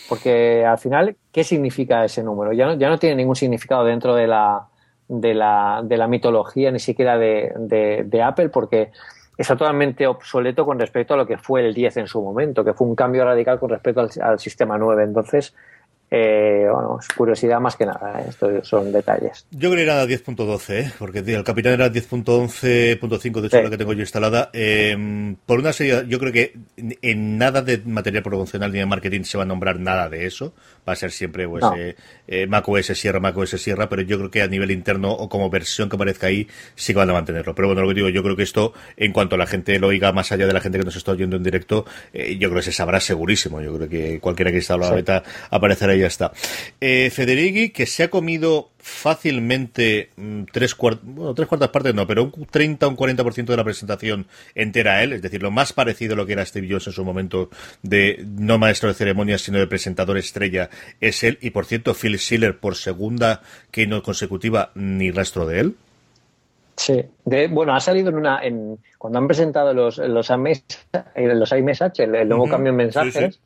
Porque al final, ¿qué significa ese número? Ya no, ya no tiene ningún significado dentro de la, de la, de la mitología, ni siquiera de, de, Apple, porque está totalmente obsoleto con respecto a lo que fue el 10 en su momento, que fue un cambio radical con respecto al, sistema 9. Entonces, eh, bueno, es curiosidad más que nada, ¿eh? estos son detalles. Yo creo que era 10.12, ¿eh? porque el capitán era 10.11.5, de hecho la que tengo yo instalada. Eh, por una serie, yo creo que en nada de material promocional ni de marketing se va a nombrar nada de eso. Va a ser siempre pues, no. eh, macOS Sierra, macOS Sierra, pero yo creo que a nivel interno o como versión que aparezca ahí sí que van a mantenerlo. Pero bueno, lo que digo, yo creo que esto, en cuanto a la gente lo oiga, más allá de la gente que nos está oyendo en directo, yo creo que se sabrá segurísimo. Yo creo que cualquiera que está la sí. beta aparecerá ya está. Eh, Federighi, que se ha comido fácilmente mm, tres, cuart bueno, tres cuartas partes, no, pero un 30 o un 40% de la presentación entera a él, es decir, lo más parecido a lo que era Steve Jobs en su momento de no maestro de ceremonias, sino de presentador estrella, es él. Y por cierto, Phil Schiller, por segunda que no consecutiva, ni rastro de él. Sí, de, bueno, ha salido en una. En, cuando han presentado los, los, iMessage, los iMessage el, el nuevo uh -huh. cambio en mensajes. Sí, sí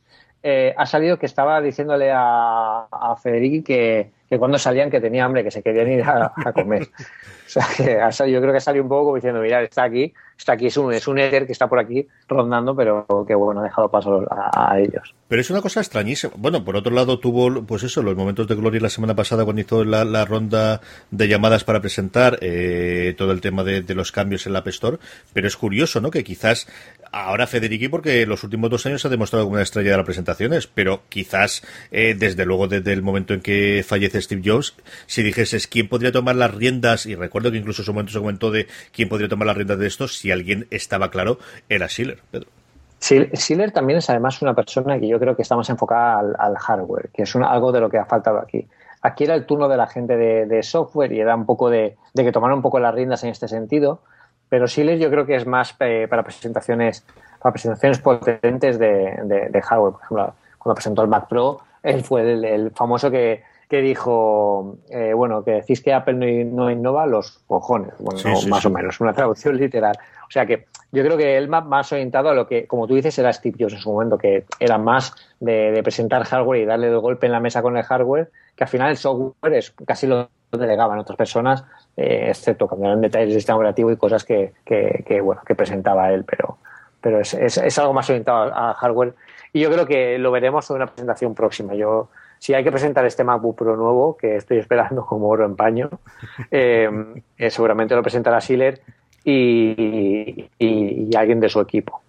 eh, ha salido que estaba diciéndole a, a Federici que, que, cuando salían que tenía hambre, que se querían ir a, a comer. o sea, que yo creo que salió un poco como diciendo, mira, está aquí, está aquí, es un, es un que está por aquí rondando, pero que bueno, ha dejado paso a, ellos. Pero es una cosa extrañísima. Bueno, por otro lado tuvo, pues eso, los momentos de gloria la semana pasada cuando hizo la, la ronda de llamadas para presentar eh, todo el tema de, de, los cambios en la App Store, pero es curioso, ¿no? Que quizás ahora Federici, porque los últimos dos años ha demostrado como una estrella de las presentaciones, pero quizás eh, desde luego desde el momento en que fallece Steve Jobs, si dijeses quién podría tomar las riendas, y recuerdo que incluso su momento se comentó de quién podría tomar las riendas de esto, si alguien estaba claro, era Schiller, Pedro. Schiller también es además una persona que yo creo que está más enfocada al, hardware, que es algo de lo que ha faltado aquí. Aquí era el turno de la gente de, software y era un poco de, que tomaran un poco las riendas en este sentido pero Schiller yo creo que es más eh, para presentaciones para presentaciones potentes de, hardware. Por ejemplo, cuando presentó el Mac Pro, él fue el famoso que, que dijo, eh, bueno, que decís que Apple no, no innova los cojones, bueno, sí, sí, más sí. o menos, una traducción literal. O sea que yo creo que él más orientado a lo que, como tú dices, era Steve Jobs en su momento, que era más de, de presentar hardware y darle el golpe en la mesa con el hardware, que al final el software es casi lo delegaban otras personas, eh, excepto cuando eran detalles del sistema operativo y cosas que, que, que bueno, que presentaba él, pero, pero es, es, es, algo más orientado a hardware. Y yo creo que lo veremos en una presentación próxima. Yo, si hay que presentar este MacBook Pro nuevo, que estoy esperando como oro en paño, eh, eh, seguramente lo presentará Schiller y, y, alguien de su equipo.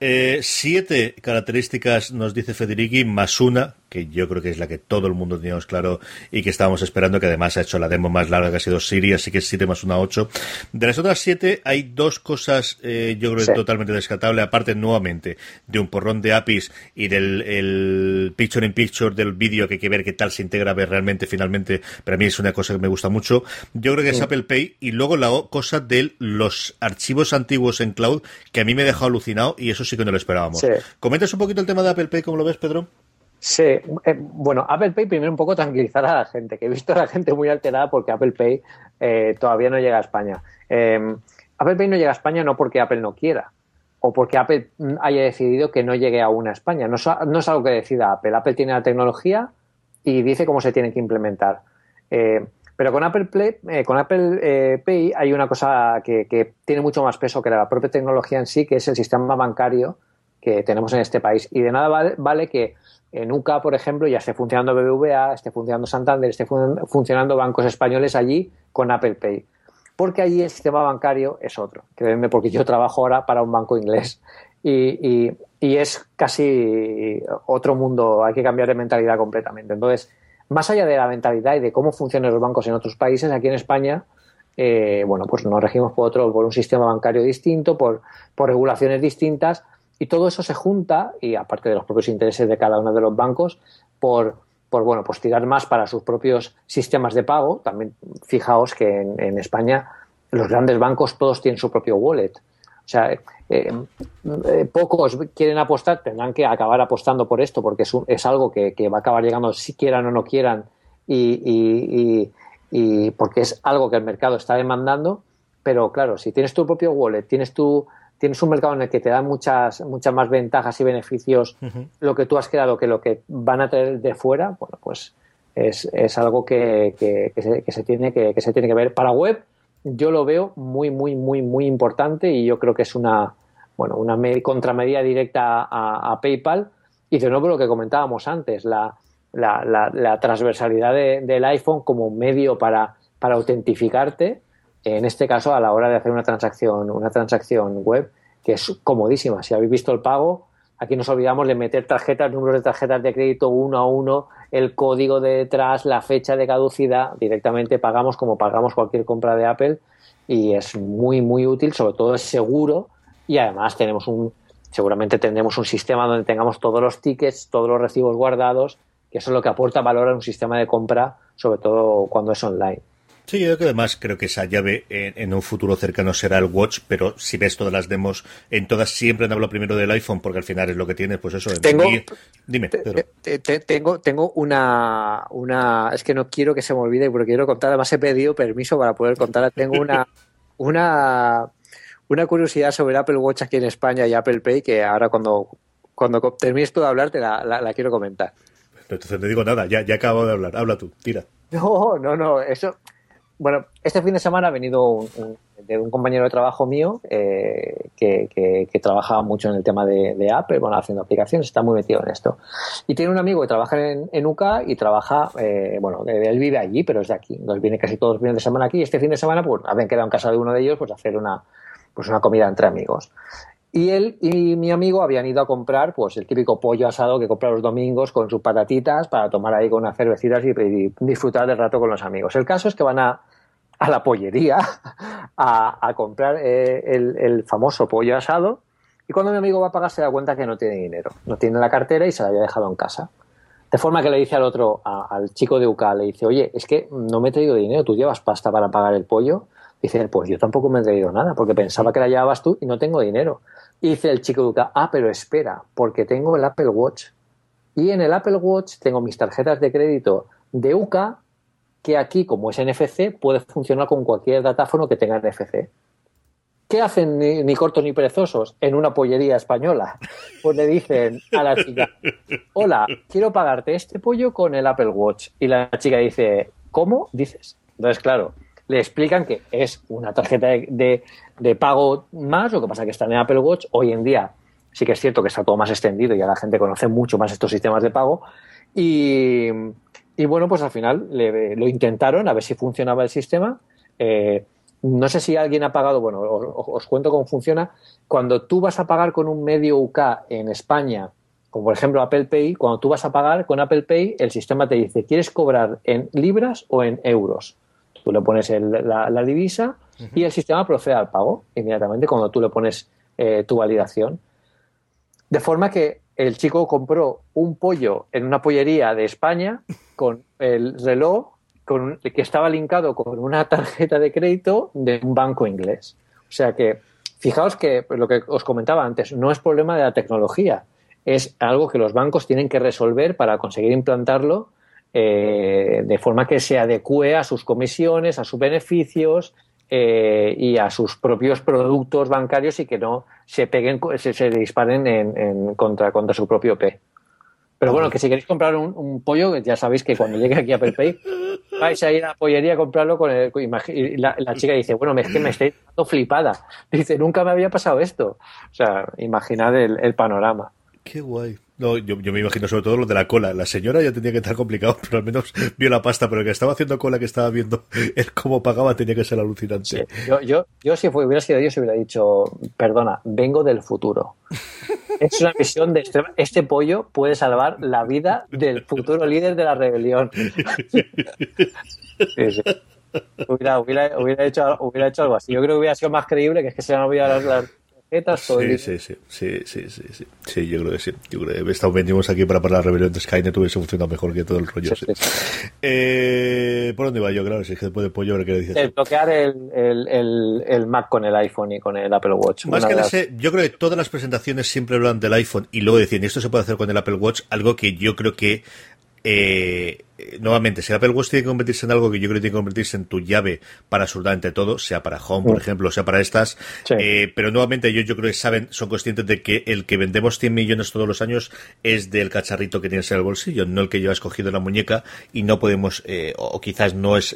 Eh, siete características nos dice Federici, más una, que yo creo que es la que todo el mundo teníamos claro y que estábamos esperando, que además ha hecho la demo más larga que ha sido Siri, así que es 7 más 1, 8. De las otras 7 hay dos cosas, eh, yo creo, sí. totalmente descartables, aparte nuevamente de un porrón de APIs y del el picture in picture del vídeo que hay que ver qué tal se integra, ver realmente finalmente, para mí es una cosa que me gusta mucho. Yo creo que es. Apple Pay y luego la cosa de los archivos antiguos en cloud, que a mí me ha dejado alucinado y eso sí que no lo esperábamos. Sí. ¿Comentas un poquito el tema de Apple Pay, cómo lo ves, Pedro? Sí, eh, bueno, Apple Pay primero un poco tranquilizar a la gente, que he visto a la gente muy alterada porque Apple Pay eh, todavía no llega a España. Eh, Apple Pay no llega a España no porque Apple no quiera o porque Apple haya decidido que no llegue aún a España. No, no es algo que decida Apple. Apple tiene la tecnología y dice cómo se tiene que implementar. Eh, pero con Apple, Play, eh, con Apple eh, Pay hay una cosa que, que, tiene mucho más peso que la propia tecnología en sí, que es el sistema bancario que tenemos en este país. Y de nada vale, vale que en UCA, por ejemplo, ya esté funcionando BBVA, esté funcionando Santander, esté fun funcionando bancos españoles allí con Apple Pay. Porque allí el sistema bancario es otro. Créanme, porque yo trabajo ahora para un banco inglés y, y, y, es casi otro mundo. Hay que cambiar de mentalidad completamente. Entonces, más allá de la mentalidad y de cómo funcionan los bancos en otros países, aquí en España, eh, bueno, pues nos regimos por otro, por un sistema bancario distinto, por, por regulaciones distintas y todo eso se junta, y aparte de los propios intereses de cada uno de los bancos, por, por bueno, pues tirar más para sus propios sistemas de pago. También fijaos que en, España los grandes bancos todos tienen su propio wallet. O sea, eh, eh, pocos quieren apostar, tendrán que acabar apostando por esto, porque es, un, es algo que, que, va a acabar llegando si quieran o no quieran, y, y, y, y, porque es algo que el mercado está demandando. Pero claro, si tienes tu propio wallet, tienes tu, tienes un mercado en el que te dan muchas, muchas más ventajas y beneficios uh -huh. lo que tú has creado que lo que van a traer de fuera, bueno, pues es, es algo que, que, que, se, que, se, tiene que, que se tiene que ver. Para web, yo lo veo muy, muy, muy, muy importante y yo creo que es una, bueno, una contramedida directa a, a, PayPal. Y de nuevo lo que comentábamos antes, la, la, transversalidad del iPhone como medio para, para autentificarte, en este caso a la hora de hacer una transacción, una transacción web, que es comodísima. Si habéis visto el pago, aquí nos olvidamos de meter tarjetas, números de tarjetas de crédito uno a uno, el código de detrás, la fecha de caducidad, directamente pagamos como pagamos cualquier compra de Apple y es muy, muy útil, sobre todo es seguro y además tenemos un, seguramente tendremos un sistema donde tengamos todos los tickets, todos los recibos guardados, que eso es lo que aporta valor a un sistema de compra, sobre todo cuando es online. Sí, yo creo que además creo que esa llave en, un futuro cercano será el Watch, pero si ves todas las demos, en todas siempre han hablado primero del iPhone, porque al final es lo que tienes, pues eso. Tengo, dime, tengo, tengo una, una, es que no quiero que se me olvide, porque quiero contar, además he pedido permiso para poder contar, tengo una, una, una curiosidad sobre Apple Watch aquí en España y Apple Pay, que ahora cuando, cuando termines tú de hablar te la, la, quiero comentar. Entonces no digo nada, ya, ya acabo de hablar, habla tú, tira. No, no, no, eso, bueno, este fin de semana ha venido un, de un compañero de trabajo mío eh, que, que, trabaja mucho en el tema de, Apple, bueno, haciendo aplicaciones, está muy metido en esto. Y tiene un amigo que trabaja en, en UCA y trabaja, eh, bueno, él vive allí, pero es de aquí. Entonces viene casi todos los fines de semana aquí y este fin de semana, pues, habían quedado en casa de uno de ellos, pues hacer una, pues una comida entre amigos. Y él y mi amigo habían ido a comprar pues el típico pollo asado que compra los domingos con sus patatitas para tomar ahí con unas cervecitas y, disfrutar del rato con los amigos. El caso es que van a, a la pollería a, comprar eh, el, famoso pollo asado y cuando mi amigo va a pagar se da cuenta que no tiene dinero. No tiene la cartera y se la había dejado en casa. De forma que le dice al otro, al chico de UCA, le dice, oye, es que no me he traído dinero, ¿tú llevas pasta para pagar el pollo? Dice, pues yo tampoco me he traído nada, porque pensaba que la llevabas tú y no tengo dinero. Y dice el chico de ah, pero espera, porque tengo el Apple Watch. Y en el Apple Watch tengo mis tarjetas de crédito de UCA, que aquí, como es NFC, puede funcionar con cualquier datáfono que tenga NFC. ¿Qué hacen ni, cortos ni perezosos en una pollería española? Pues le dicen a la chica, hola, quiero pagarte este pollo con el Apple Watch. Y la chica dice, ¿cómo? Dices. Entonces, claro, le explican que es una tarjeta de, pago más, lo que pasa que está en Apple Watch. Hoy en día sí que es cierto que está todo más extendido y ya la gente conoce mucho más estos sistemas de pago. Y, bueno, pues al final lo intentaron a ver si funcionaba el sistema. Eh, no sé si alguien ha pagado, bueno, os, cuento cómo funciona. Cuando tú vas a pagar con un medio UK en España, como por ejemplo Apple Pay, cuando tú vas a pagar con Apple Pay, el sistema te dice, ¿quieres cobrar en libras o en euros? Tú le pones la, divisa y el sistema procede al pago inmediatamente cuando tú le pones eh, tu validación. De forma que el chico compró un pollo en una pollería de España con el reloj con, que estaba linkado con una tarjeta de crédito de un banco inglés. O sea que, fijaos que lo que os comentaba antes, no es problema de la tecnología, es algo que los bancos tienen que resolver para conseguir implantarlo eh, de forma que se adecue a sus comisiones, a sus beneficios eh, y a sus propios productos bancarios y que no se peguen, se, disparen en, contra, contra su propio P. Pero bueno, que si queréis comprar un, pollo, ya sabéis que cuando llegue aquí a Pay vais a ir a la pollería a comprarlo con el. Y la, chica dice, bueno, es que me estoy dando flipada. Dice, nunca me había pasado esto. O sea, imaginad el panorama. Qué guay. No, yo, me imagino sobre todo lo de la cola. La señora ya tenía que estar complicado, pero al menos vio la pasta. Pero el que estaba haciendo cola, que estaba viendo el cómo pagaba, tenía que ser alucinante. Yo, yo, yo, si hubiera sido yo, se hubiera dicho, perdona, vengo del futuro. es una misión de este pollo puede salvar la vida del futuro líder de la rebelión. Hubiera, hubiera, hubiera, hecho, hubiera hecho algo así. Yo creo que hubiera sido más creíble que es que se han olvidado las Sí, sí, sí, sí, sí, sí, sí, yo creo que sí. Yo creo que estamos, venimos aquí para para la rebelión de Skynet hubiese funcionado mejor que todo el rollo. Eh, ¿Por dónde iba yo? Claro, si es que después de pollo, a ver qué dices. El bloquear el, el, el, Mac con el iPhone y con el Apple Watch. Más que las... yo creo que todas las presentaciones siempre hablan del iPhone y luego decían, esto se puede hacer con el Apple Watch, algo que yo creo que eh, eh, nuevamente, si Apple Watch tiene que convertirse en algo que yo creo que tiene que convertirse en tu llave para absolutamente todo, sea para Home, por mm. ejemplo, sea para estas, eh, pero nuevamente yo, yo creo que saben, son conscientes de que el que vendemos 100 millones todos los años es del cacharrito que tienes en el bolsillo, no el que llevas cogido en la muñeca y no podemos, eh, o quizás no es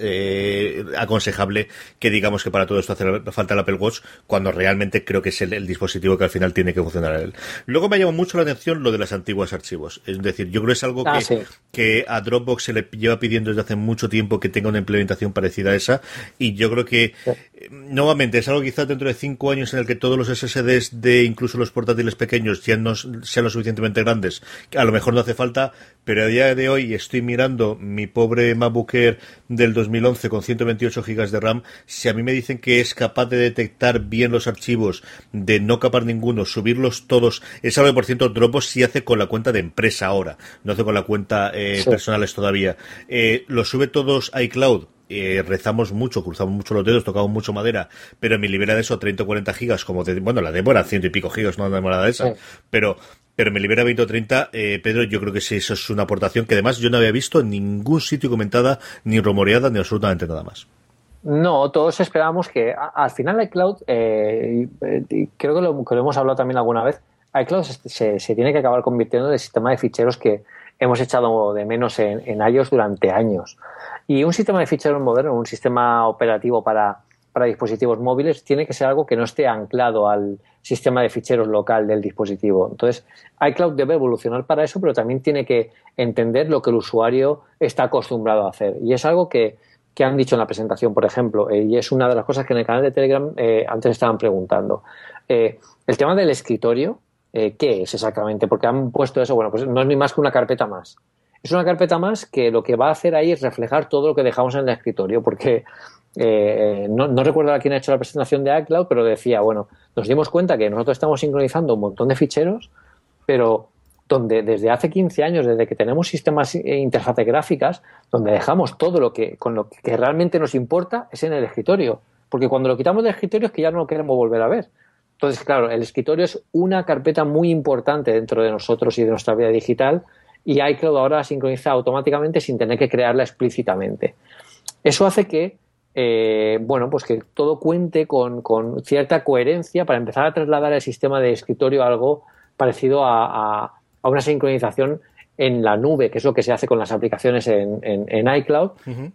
aconsejable que digamos que para todo esto hace falta el Apple Watch cuando realmente creo que es el, dispositivo que al final tiene que funcionar él. Luego me llama mucho la atención lo de las antiguas archivos, es decir, yo creo que es algo ah, que, que a Dropbox se le lleva pidiendo desde hace mucho tiempo que tenga una implementación parecida a esa y yo creo que nuevamente es algo quizás dentro de cinco años en el que todos los SSDs de incluso los portátiles pequeños ya no sean lo suficientemente grandes, a lo mejor no hace falta, pero a día de hoy estoy mirando mi pobre MacBook Air del 2011 con 128 GB de RAM, si a mí me dicen que es capaz de detectar bien los archivos, de no capar ninguno, subirlos todos, es algo que por cierto Dropbox sí hace con la cuenta de empresa ahora, no hace con la cuenta eh, personales todavía. Eh, lo sube todos a iCloud. Eh, rezamos mucho, cruzamos mucho los dedos, tocamos mucho madera, pero me libera de eso 30 o 40 gigas, como de, bueno, la demora ciento y pico gigas, no demora de esa, pero pero me libera 20 o 30. Eh, Pedro, yo creo que sí, eso es una aportación que además yo no había visto en ningún sitio comentada, ni rumoreada, ni absolutamente nada más. No, todos esperábamos que al final iCloud, eh, creo que lo, que lo, hemos hablado también alguna vez, iCloud se, se, tiene que acabar convirtiendo en el sistema de ficheros que hemos echado de menos en, en iOS durante años. Y un sistema de ficheros moderno, un sistema operativo para, para dispositivos móviles, tiene que ser algo que no esté anclado al sistema de ficheros local del dispositivo. Entonces, iCloud debe evolucionar para eso, pero también tiene que entender lo que el usuario está acostumbrado a hacer. Y es algo que, que han dicho en la presentación, por ejemplo, eh, y es una de las cosas que en el canal de Telegram eh, antes estaban preguntando. Eh, el tema del escritorio, ¿qué es exactamente? Porque han puesto eso, bueno, pues no es ni más que una carpeta más. Es una carpeta más que lo que va a hacer ahí es reflejar todo lo que dejamos en el escritorio, porque eh, no, recuerdo a quién ha hecho la presentación de iCloud, pero decía, bueno, nos dimos cuenta que nosotros estamos sincronizando un montón de ficheros, pero donde desde hace 15 años, desde que tenemos sistemas e interfaces gráficas, donde dejamos todo lo que, con lo que realmente nos importa es en el escritorio. Porque cuando lo quitamos del escritorio es que ya no lo queremos volver a ver. Entonces, claro, el escritorio es una carpeta muy importante dentro de nosotros y de nuestra vida digital y iCloud ahora la sincroniza automáticamente sin tener que crearla explícitamente. Eso hace que, eh, bueno, pues que todo cuente con, cierta coherencia para empezar a trasladar el sistema de escritorio a algo parecido a, una sincronización en la nube, que es lo que se hace con las aplicaciones en, iCloud,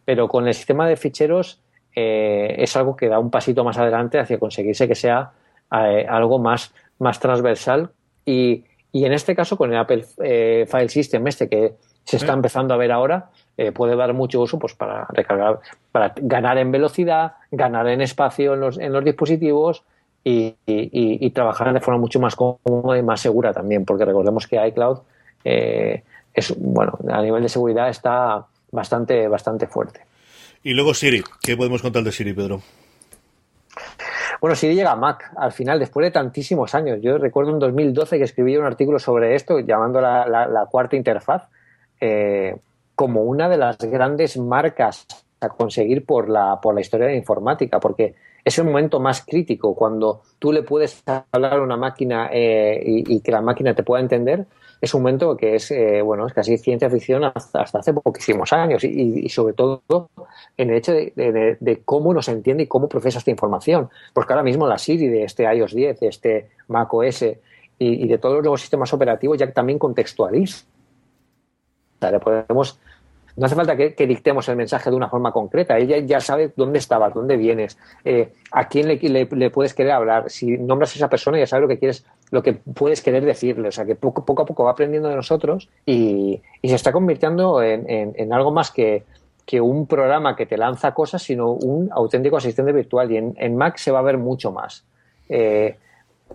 pero con el sistema de ficheros eh, es algo que da un pasito más adelante hacia conseguirse que sea eh, algo más, más transversal y, y, en este caso con el Apple eh, File System este que se está empezando a ver ahora eh, puede dar mucho uso pues para recargar para ganar en velocidad ganar en espacio en los, en los dispositivos y, y, trabajar de forma mucho más cómoda y más segura también porque recordemos que iCloud es bueno a nivel de seguridad está bastante bastante fuerte y luego Siri ¿qué podemos contar de Siri Pedro? Bueno, Siri llega a Mac al final, después de tantísimos años. Yo recuerdo en 2012 que escribí un artículo sobre esto, llamando la, cuarta interfaz, eh, como una de las grandes marcas a conseguir por la, por la historia de la informática, porque es el momento más crítico cuando tú le puedes hablar a una máquina eh, y, que la máquina te pueda entender es un momento que es, eh, bueno, es casi ciencia ficción hasta, hace poquísimos años y, sobre todo en el hecho de, cómo nos entiende y cómo procesa esta información. Porque ahora mismo la Siri de este iOS 10, de este Mac OS y, de todos los nuevos sistemas operativos ya también contextualiza. Le podemos no hace falta que, dictemos el mensaje de una forma concreta. Ella ya sabe dónde estabas, dónde vienes, eh, a quién le, puedes querer hablar. Si nombras a esa persona, ya sabe lo que quieres, lo que puedes querer decirle. O sea, que poco, poco a poco va aprendiendo de nosotros y, se está convirtiendo en, algo más que, un programa que te lanza cosas, sino un auténtico asistente virtual. Y en, Mac se va a ver mucho más. Eh,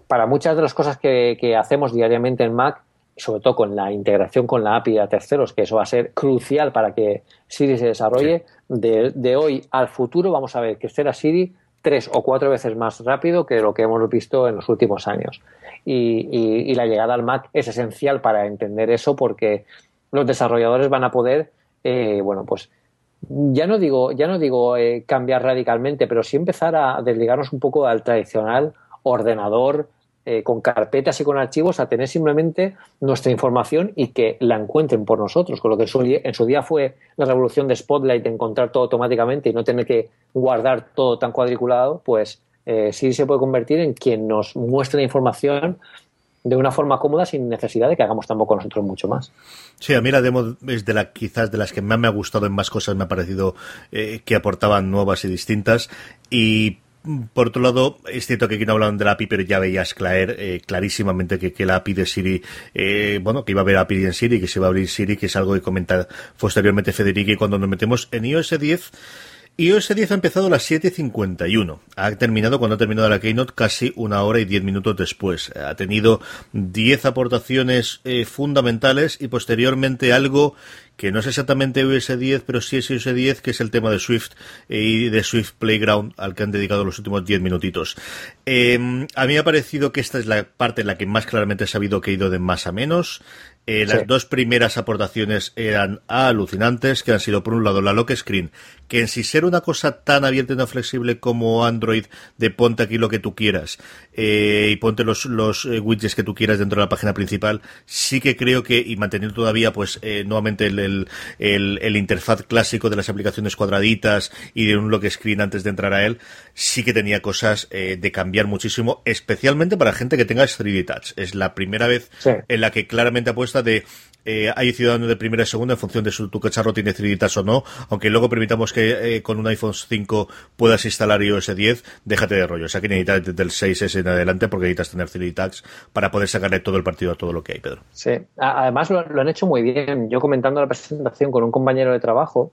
para muchas de las cosas que hacemos diariamente en Mac, sobre todo con la integración con la API a terceros, que eso va a ser crucial para que Siri se desarrolle, de, hoy al futuro vamos a ver que será Siri tres o cuatro veces más rápido que lo que hemos visto en los últimos años. Y, la llegada al Mac es esencial para entender eso porque los desarrolladores van a poder, eh, bueno, pues ya no digo, ya no digo eh, cambiar radicalmente, pero sí empezar a desligarnos un poco al tradicional ordenador eh, con carpetas y con archivos a tener simplemente nuestra información y que la encuentren por nosotros, con lo que en su día fue la revolución de Spotlight, de encontrar todo automáticamente y no tener que guardar todo tan cuadriculado, pues eh, sí se puede convertir en quien nos muestre la información de una forma cómoda sin necesidad de que hagamos tampoco nosotros mucho más. Sí, a mí la demo es de la quizás de las que más me ha gustado en más cosas, me ha parecido eh, que aportaban nuevas y distintas y por otro lado, es cierto que aquí no hablaban de la API, pero ya veías claer, eh, clarísimamente que, que, la API de Siri, eh, bueno, que iba a haber API en Siri, que se va a abrir Siri, que es algo que comenta posteriormente Federico, y cuando nos metemos en iOS 10, iOS 10 ha empezado a las 7.51. Ha terminado cuando ha terminado la Keynote casi una hora y diez minutos después. Ha tenido 10 aportaciones eh, fundamentales y posteriormente algo que no es exactamente iOS 10, pero sí es iOS 10, que es el tema de Swift y de Swift Playground, al que han dedicado los últimos 10 minutitos. Em, a mí me ha parecido que esta es la parte en la que más claramente he sabido que he ido de más a menos. Eh, las dos primeras aportaciones eran alucinantes, que han sido por un lado la lock screen, que en sí ser una cosa tan abierta y tan flexible como Android, de ponte aquí lo que tú quieras, eh, y ponte los, los eh, widgets que tú quieras dentro de la página principal, sí que creo que, y manteniendo todavía, pues, nuevamente el, el, el, interfaz clásico de las aplicaciones cuadraditas y de un lock screen antes de entrar a él, sí que tenía cosas de cambiar muchísimo, especialmente para gente que tenga 3D Touch. Es la primera vez en la que claramente apuesta de eh, hay ciudadanos de primera y segunda en función de si tu cacharro tiene 3 o no, aunque luego permitamos que eh, con un iPhone 5 puedas instalar iOS 10, déjate de rollo. O sea que necesitas desde el 6S en adelante porque necesitas tener 3 para poder sacarle todo el partido a todo lo que hay, Pedro. Sí, además lo, han hecho muy bien. Yo comentando la presentación con un compañero de trabajo,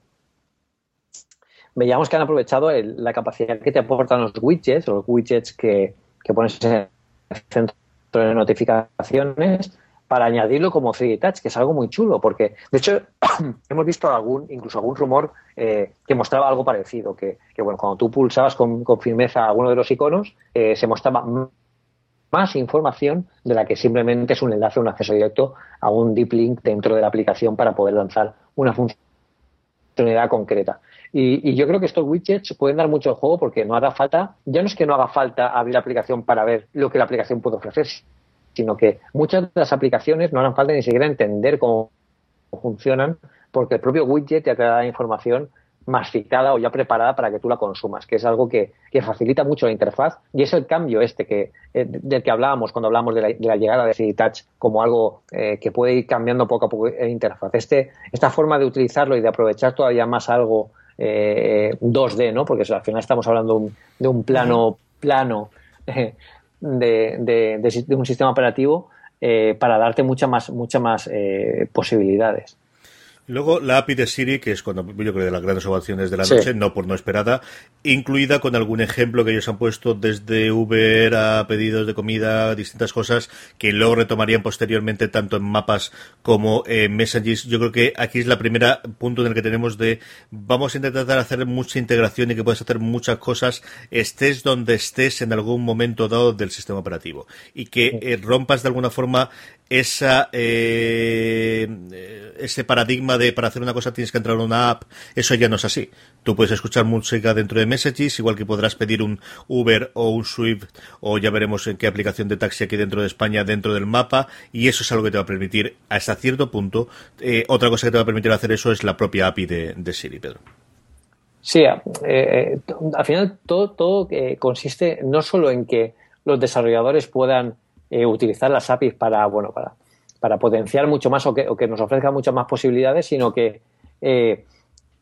veíamos que han aprovechado la capacidad que te aportan los widgets, los widgets que, que pones en el centro de notificaciones para añadirlo como 3D Touch, que es algo muy chulo, porque de hecho hemos visto algún, incluso algún rumor eh, que mostraba algo parecido, que, bueno, cuando tú pulsabas con, firmeza alguno de los iconos, eh, se mostraba más información de la que simplemente es un enlace, un acceso directo a un deep link dentro de la aplicación para poder lanzar una funcionalidad concreta. Y, y, yo creo que estos widgets pueden dar mucho juego porque no haga falta, ya no es que no haga falta abrir la aplicación para ver lo que la aplicación puede ofrecer, sino que muchas de las aplicaciones no harán falta ni siquiera entender cómo funcionan, porque el propio widget ya te da información masificada o ya preparada para que tú la consumas, que es algo que, facilita mucho la interfaz y es el cambio este que eh, del que hablábamos cuando hablábamos de la, llegada de CD Touch como algo eh, que puede ir cambiando poco a poco la interfaz. Este, esta forma de utilizarlo y de aprovechar todavía más algo 2D, eh, ¿no? Porque al final estamos hablando de un, plano plano de, de, un sistema operativo eh, para darte muchas más, mucha más eh, posibilidades. Luego la API de Siri, que es cuando yo creo de las grandes ovaciones de la noche, no por no esperada, incluida con algún ejemplo que ellos han puesto desde Uber a pedidos de comida, distintas cosas que luego retomarían posteriormente tanto en mapas como en messages. Yo creo que aquí es la primera punto en el que tenemos de vamos a intentar hacer mucha integración y que puedas hacer muchas cosas, estés donde estés en algún momento dado del sistema operativo. Y que eh, rompas de alguna forma esa eh, ese paradigma de para hacer una cosa tienes que entrar en una app, eso ya no es así. Tú puedes escuchar música dentro de Messages, igual que podrás pedir un Uber o un Swift, o ya veremos en qué aplicación de taxi aquí dentro de España, dentro del mapa, y eso es algo que te va a permitir hasta cierto punto. Eh, otra cosa que te va a permitir hacer eso es la propia API de, Siri, Pedro. Sí, eh, al final todo, consiste no solo en que los desarrolladores puedan eh, utilizar las APIs para, bueno, para, para potenciar mucho más o que, o que nos ofrezca muchas más posibilidades, sino que eh,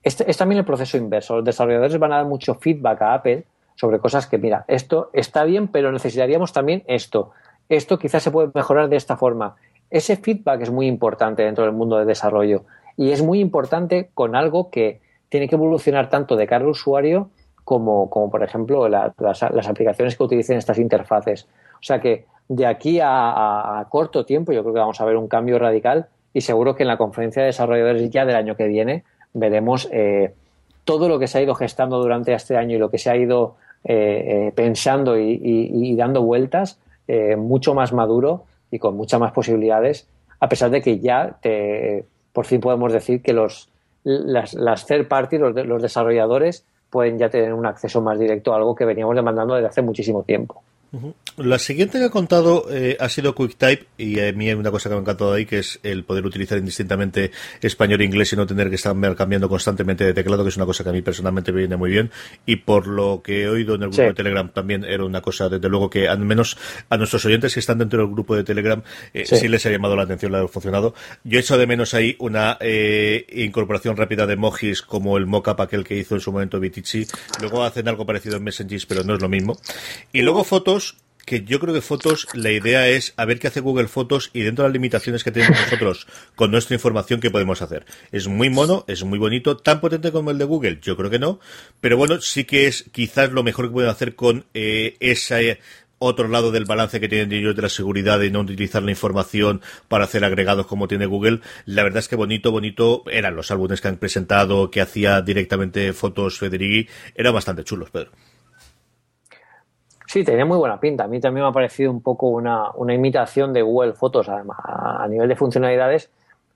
es, también el proceso inverso. Los desarrolladores van a dar mucho feedback a Apple sobre cosas que, mira, esto está bien, pero necesitaríamos también esto. Esto quizás se puede mejorar de esta forma. Ese feedback es muy importante dentro del mundo de desarrollo y es muy importante con algo que tiene que evolucionar tanto de cara al usuario como, como por ejemplo, las, las, aplicaciones que utilicen estas interfaces. O sea que de aquí a, corto tiempo yo creo que vamos a ver un cambio radical y seguro que en la conferencia de desarrolladores ya del año que viene veremos eh, todo lo que se ha ido gestando durante este año y lo que se ha ido eh, eh, pensando y, dando vueltas mucho más maduro y con muchas más posibilidades a pesar de que ya te, por fin podemos decir que los las, las third parties, los, los desarrolladores pueden ya tener un acceso más directo a algo que veníamos demandando desde hace muchísimo tiempo. La siguiente que ha contado eh, ha sido QuickType y a mí hay una cosa que me ha encantado ahí que es el poder utilizar indistintamente español e inglés y no tener que estar cambiando constantemente de teclado, que es una cosa que a mí personalmente me viene muy bien y por lo que he oído en el grupo de Telegram también era una cosa, desde luego, que al menos a nuestros oyentes que están dentro del grupo de Telegram eh, sí. les ha llamado la atención, le ha funcionado. Yo he hecho de menos ahí una eh, incorporación rápida de emojis como el mockup aquel que hizo en su momento Vitici. Luego hacen algo parecido en Messages, pero no es lo mismo. Y luego fotos, que yo creo que fotos, la idea es a ver qué hace Google Fotos y dentro de las limitaciones que tenemos nosotros con nuestra información, qué podemos hacer. Es muy mono, es muy bonito, tan potente como el de Google, yo creo que no, pero bueno, sí que es quizás lo mejor que pueden hacer con eh, esa otro lado del balance que tienen ellos de la seguridad de no utilizar la información para hacer agregados como tiene Google. La verdad es que bonito, bonito eran los álbumes que han presentado, que hacía directamente fotos Federighi, eran bastante chulos, Pedro. Sí, tenía muy buena pinta. A mí también me ha parecido un poco una, una imitación de Google Fotos además, a nivel de funcionalidades,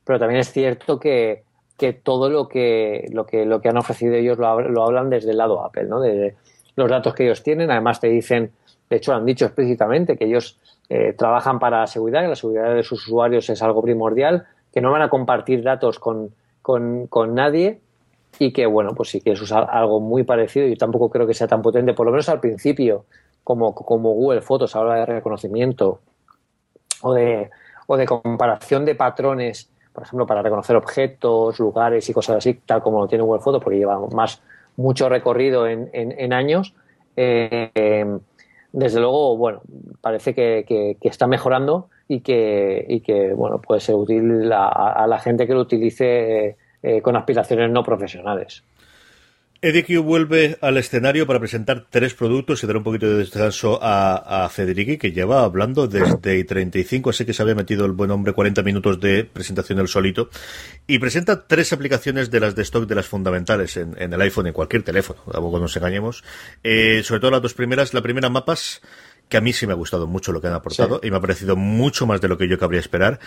pero también es cierto que, que todo lo que, lo que, lo que han ofrecido ellos lo, lo hablan desde el lado Apple, ¿no? De los datos que ellos tienen. Además te dicen, de hecho lo han dicho explícitamente, que ellos eh, trabajan para la seguridad, que la seguridad de sus usuarios es algo primordial, que no van a compartir datos con, con, nadie y que, bueno, pues si quieres usar algo muy parecido, yo tampoco creo que sea tan potente, por lo menos al principio, como, como Google Fotos habla de reconocimiento o de, o de comparación de patrones, por ejemplo, para reconocer objetos, lugares y cosas así, tal como lo tiene Google Fotos, porque lleva más mucho recorrido en, en, años. Eh, desde luego, bueno, parece que, que, está mejorando y que, y que, bueno, puede ser útil a, a la gente que lo utilice eh, con aspiraciones no profesionales. EDQ vuelve al escenario para presentar tres productos y dar un poquito de descanso a, a Federici, que lleva hablando desde 35, así que se había metido el buen hombre 40 minutos de presentación del solito. Y presenta tres aplicaciones de las de stock de las fundamentales en, en el iPhone, en cualquier teléfono, tampoco nos engañemos. Eh, sobre todo las dos primeras. La primera, mapas, que a mí sí me ha gustado mucho lo que han aportado sí. y me ha parecido mucho más de lo que yo cabría esperar.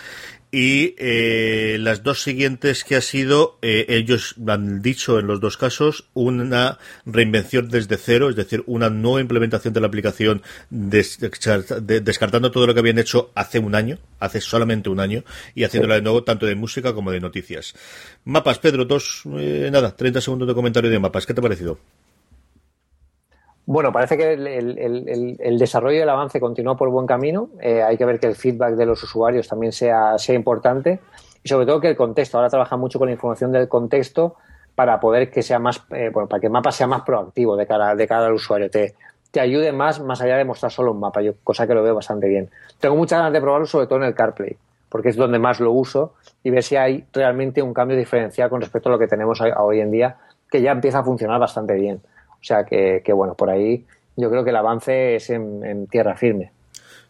Y eh, las dos siguientes que ha sido, eh, ellos han dicho en los dos casos, una reinvención desde cero, es decir, una nueva implementación de la aplicación des de, descartando todo lo que habían hecho hace un año, hace solamente un año, y haciéndola sí. de nuevo tanto de música como de noticias. Mapas, Pedro, dos, eh, nada, 30 segundos de comentario de mapas. ¿Qué te ha parecido? Bueno, parece que el, el, el, el, desarrollo y el avance continúa por buen camino. Eh, hay que ver que el feedback de los usuarios también sea, sea importante y sobre todo que el contexto. Ahora trabaja mucho con la información del contexto para poder que sea más, eh, bueno, para que el mapa sea más proactivo de cara, de cara al usuario. Te, te ayude más, más allá de mostrar solo un mapa, yo, cosa que lo veo bastante bien. Tengo muchas ganas de probarlo, sobre todo en el CarPlay, porque es donde más lo uso y ver si hay realmente un cambio diferencial con respecto a lo que tenemos hoy en día, que ya empieza a funcionar bastante bien. O sea que, que bueno, por ahí yo creo que el avance es en, en tierra firme.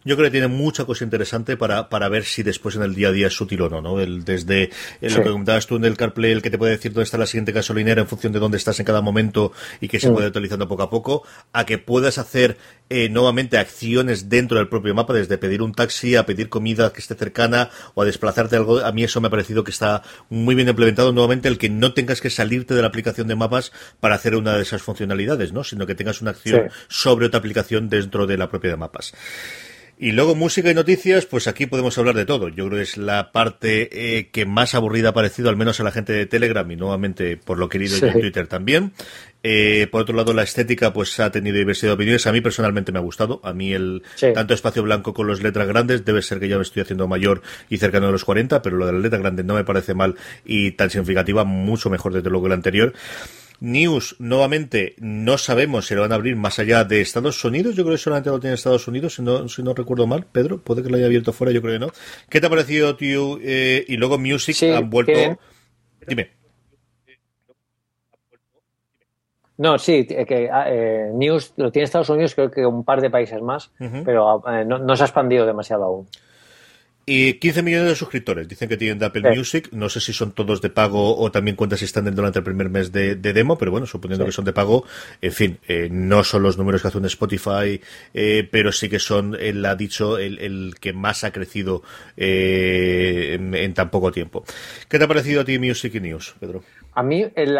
Yo creo que tiene mucha cosa interesante para, para ver si después en el día a día es útil o no, ¿no? El, desde el, sí. lo que comentabas tú en el CarPlay, el que te puede decir dónde está la siguiente gasolinera en función de dónde estás en cada momento y que se mm. puede actualizando poco a poco, a que puedas hacer eh, nuevamente acciones dentro del propio mapa, desde pedir un taxi a pedir comida que esté cercana o a desplazarte algo. A mí eso me ha parecido que está muy bien implementado nuevamente, el que no tengas que salirte de la aplicación de mapas para hacer una de esas funcionalidades, ¿no? Sino que tengas una acción sí. sobre otra aplicación dentro de la propia de mapas. Y luego música y noticias, pues aquí podemos hablar de todo. Yo creo que es la parte eh, que más aburrida ha parecido, al menos a la gente de Telegram y nuevamente por lo querido sí. en Twitter también. Eh, por otro lado, la estética pues ha tenido diversidad de opiniones. A mí personalmente me ha gustado. A mí el sí. tanto espacio blanco con las letras grandes debe ser que ya me estoy haciendo mayor y cercano de los 40, pero lo de la letra grande no me parece mal y tan significativa, mucho mejor desde luego que el anterior. News, nuevamente, no sabemos si lo van a abrir más allá de Estados Unidos. Yo creo que solamente lo tiene Estados Unidos, si no, si no recuerdo mal. Pedro, puede que lo haya abierto fuera, yo creo que no. ¿Qué te ha parecido, tío? Eh, y luego Music sí, han vuelto. Dime. No, sí, que eh, News lo tiene Estados Unidos, creo que un par de países más, uh -huh. pero eh, no, no se ha expandido demasiado aún. Y 15 millones de suscriptores, dicen que tienen de Apple sí. Music. No sé si son todos de pago o también cuentas si están durante el primer mes de, de demo, pero bueno, suponiendo sí. que son de pago, en fin, eh, no son los números que hace un Spotify, eh, pero sí que son, él ha dicho, el, el que más ha crecido eh, en, en, tan poco tiempo. ¿Qué te ha parecido a ti Music y News, Pedro? A mí el,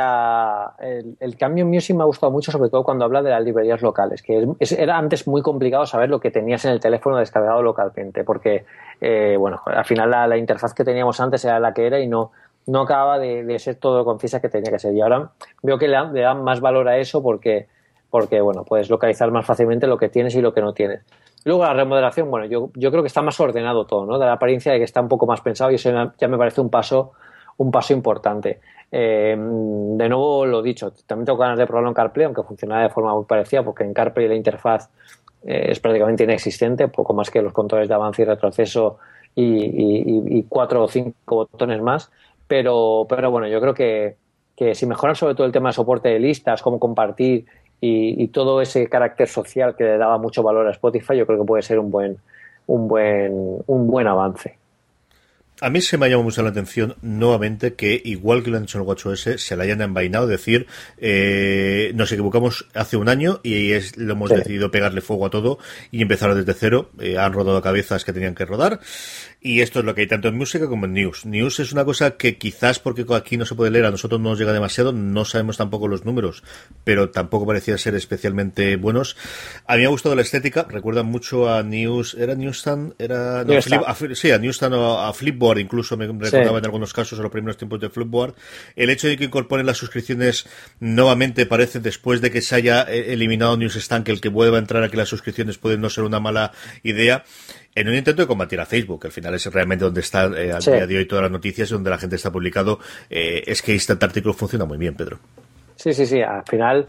cambio en Music me ha gustado mucho, sobre todo cuando habla de las librerías locales, que era antes muy complicado saber lo que tenías en el teléfono descargado localmente, porque, eh, bueno, al final la, interfaz que teníamos antes era la que era y no, no acababa de, ser todo lo concisa que tenía que ser. Y ahora veo que le dan, más valor a eso porque, porque, bueno, puedes localizar más fácilmente lo que tienes y lo que no tienes. Luego la remodelación, bueno, yo, yo creo que está más ordenado todo, ¿no? Da la apariencia de que está un poco más pensado y eso ya me parece un paso, un paso importante. Eh, de nuevo lo dicho, también tengo ganas de probarlo en CarPlay, aunque funcionaba de forma muy parecida, porque en CarPlay la interfaz eh, es prácticamente inexistente, poco más que los controles de avance y retroceso y, cuatro o cinco botones más. Pero, pero bueno, yo creo que, que si mejoran sobre todo el tema de soporte de listas, cómo compartir y, todo ese carácter social que le daba mucho valor a Spotify, yo creo que puede ser un buen, un buen, un buen avance. A mí se me ha llamado mucho la atención nuevamente que, igual que lo han hecho en el WatchOS, se la hayan envainado, decir, eh, nos equivocamos hace un año y es, lo hemos decidido pegarle fuego a todo y empezar desde cero. Eh, han rodado cabezas que tenían que rodar y esto es lo que hay tanto en música como en news. News es una cosa que quizás porque aquí no se puede leer, a nosotros no nos llega demasiado, no sabemos tampoco los números, pero tampoco parecía ser especialmente buenos. A mí me ha gustado la estética, recuerda mucho a News, ¿era Newsstand? Era, no, sí, a Newsstand o a Flipboard, incluso me recordaba en algunos casos en los primeros tiempos de Flipboard. El hecho de que incorporen las suscripciones nuevamente parece después de que se haya eh, eliminado Newsstand que el que vuelva a entrar aquí las suscripciones puede no ser una mala idea en un intento de combatir a Facebook, que al final es realmente donde está eh, al día de hoy todas las noticias y donde la gente está publicado, eh, es que este artículo funciona muy bien, Pedro. Sí, sí, sí. Al final,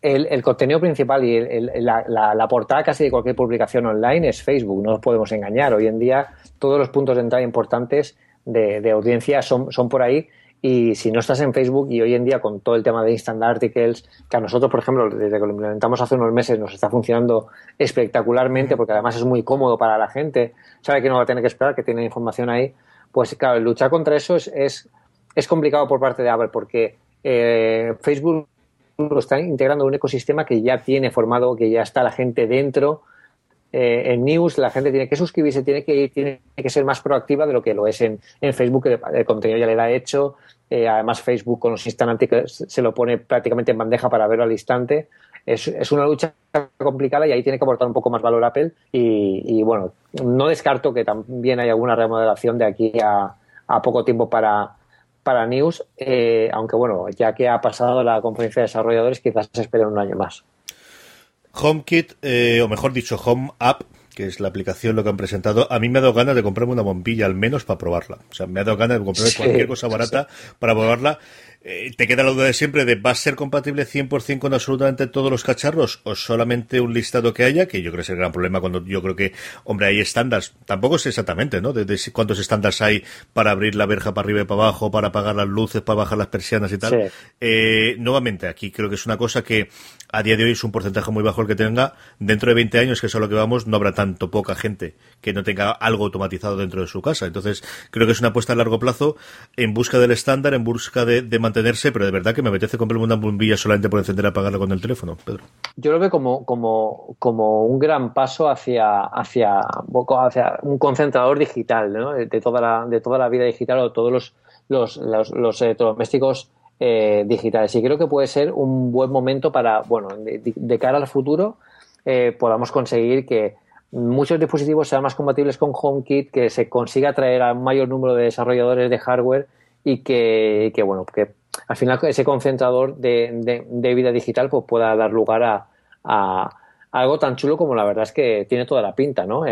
el, contenido principal y la, portada casi de cualquier publicación online es Facebook, no nos podemos engañar. Hoy en día, todos los puntos de entrada importantes de, de audiencia son, son por ahí y si no estás en Facebook y hoy en día con todo el tema de Instant Articles, que a nosotros, por ejemplo, desde que lo implementamos hace unos meses, nos está funcionando espectacularmente porque además es muy cómodo para la gente, sabe que no va a tener que esperar, que tiene información ahí, pues claro, luchar contra eso es, es, complicado por parte de Apple porque eh, Facebook lo está integrando en un ecosistema que ya tiene formado, que ya está la gente dentro. Eh, en News la gente tiene que suscribirse, tiene que tiene que ser más proactiva de lo que lo es en, en Facebook, que el contenido ya le da hecho, eh, además, Facebook con los instantes se lo pone prácticamente en bandeja para verlo al instante. Es, una lucha complicada y ahí tiene que aportar un poco más valor Apple. Y, bueno, no descarto que también haya alguna remodelación de aquí a, poco tiempo para, para News, eh, aunque bueno, ya que ha pasado la conferencia de desarrolladores, quizás se espere un año más. HomeKit, eh, o mejor dicho, Home App, que es la aplicación lo que han presentado, a mí me ha dado ganas de comprarme una bombilla al menos para probarla. O sea, me ha dado ganas de comprarme cualquier cosa barata para probarla. Eh, te queda la duda de siempre de ¿va a ser compatible 100% con absolutamente todos los cacharros o solamente un listado que haya? Que yo creo que es el gran problema cuando yo creo que, hombre, hay estándares. Tampoco sé exactamente, ¿no? De, cuántos estándares hay para abrir la verja para arriba y para abajo, para apagar las luces, para bajar las persianas y tal. Eh, nuevamente, aquí creo que es una cosa que a día de hoy es un porcentaje muy bajo el que tenga. Dentro de 20 años, que es a lo que vamos, no habrá tanto poca gente que no tenga algo automatizado dentro de su casa. Entonces, creo que es una apuesta a largo plazo en busca del estándar, en busca de, mantenerse, pero de verdad que me apetece comprarme una bombilla solamente por encender y apagarla con el teléfono, Pedro. Yo lo veo como, como, como un gran paso hacia, hacia, hacia un concentrador digital, ¿no? de, toda la, de toda la vida digital o todos los, los, los, los electrodomésticos eh, digitales. Y creo que puede ser un buen momento para, bueno, de, cara al futuro, eh, podamos conseguir que muchos dispositivos sean más compatibles con HomeKit, que se consiga atraer a un mayor número de desarrolladores de hardware y que, bueno, que al final ese concentrador de, vida digital pues pueda dar lugar a, algo tan chulo como la verdad es que tiene toda la pinta, ¿no?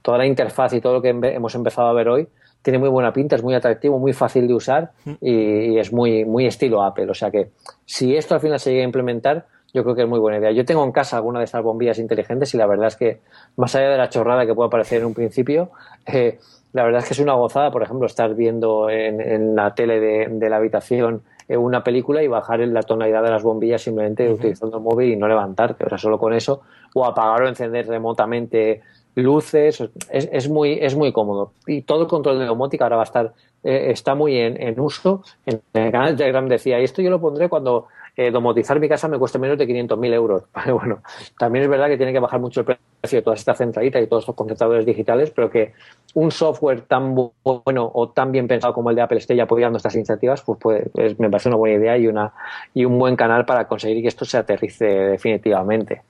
toda la interfaz y todo lo que hemos empezado a ver hoy tiene muy buena pinta, es muy atractivo, muy fácil de usar y, es muy, muy estilo Apple. O sea que si esto al final se llega a implementar, yo creo que es muy buena idea. Yo tengo en casa alguna de estas bombillas inteligentes y la verdad es que, más allá de la chorrada que pueda parecer en un principio, eh, la verdad es que es una gozada, por ejemplo, estar viendo en, la tele de, la habitación eh, una película y bajar la tonalidad de las bombillas simplemente utilizando el móvil y no levantarte, o sea, solo con eso, o apagar o encender remotamente luces, es, es, muy, es muy cómodo. Y todo el control de domótica ahora va a estar, eh, está muy en, en, uso. En el canal de Telegram decía, y esto yo lo pondré cuando eh, domotizar mi casa me cueste menos de 500.000 euros. bueno, también es verdad que tiene que bajar mucho el precio de toda esta centralita y todos estos concentradores digitales, pero que un software tan bueno o tan bien pensado como el de Apple esté apoyando estas iniciativas, pues, pues me parece una buena idea y, una, y un buen canal para conseguir que esto se aterrice definitivamente.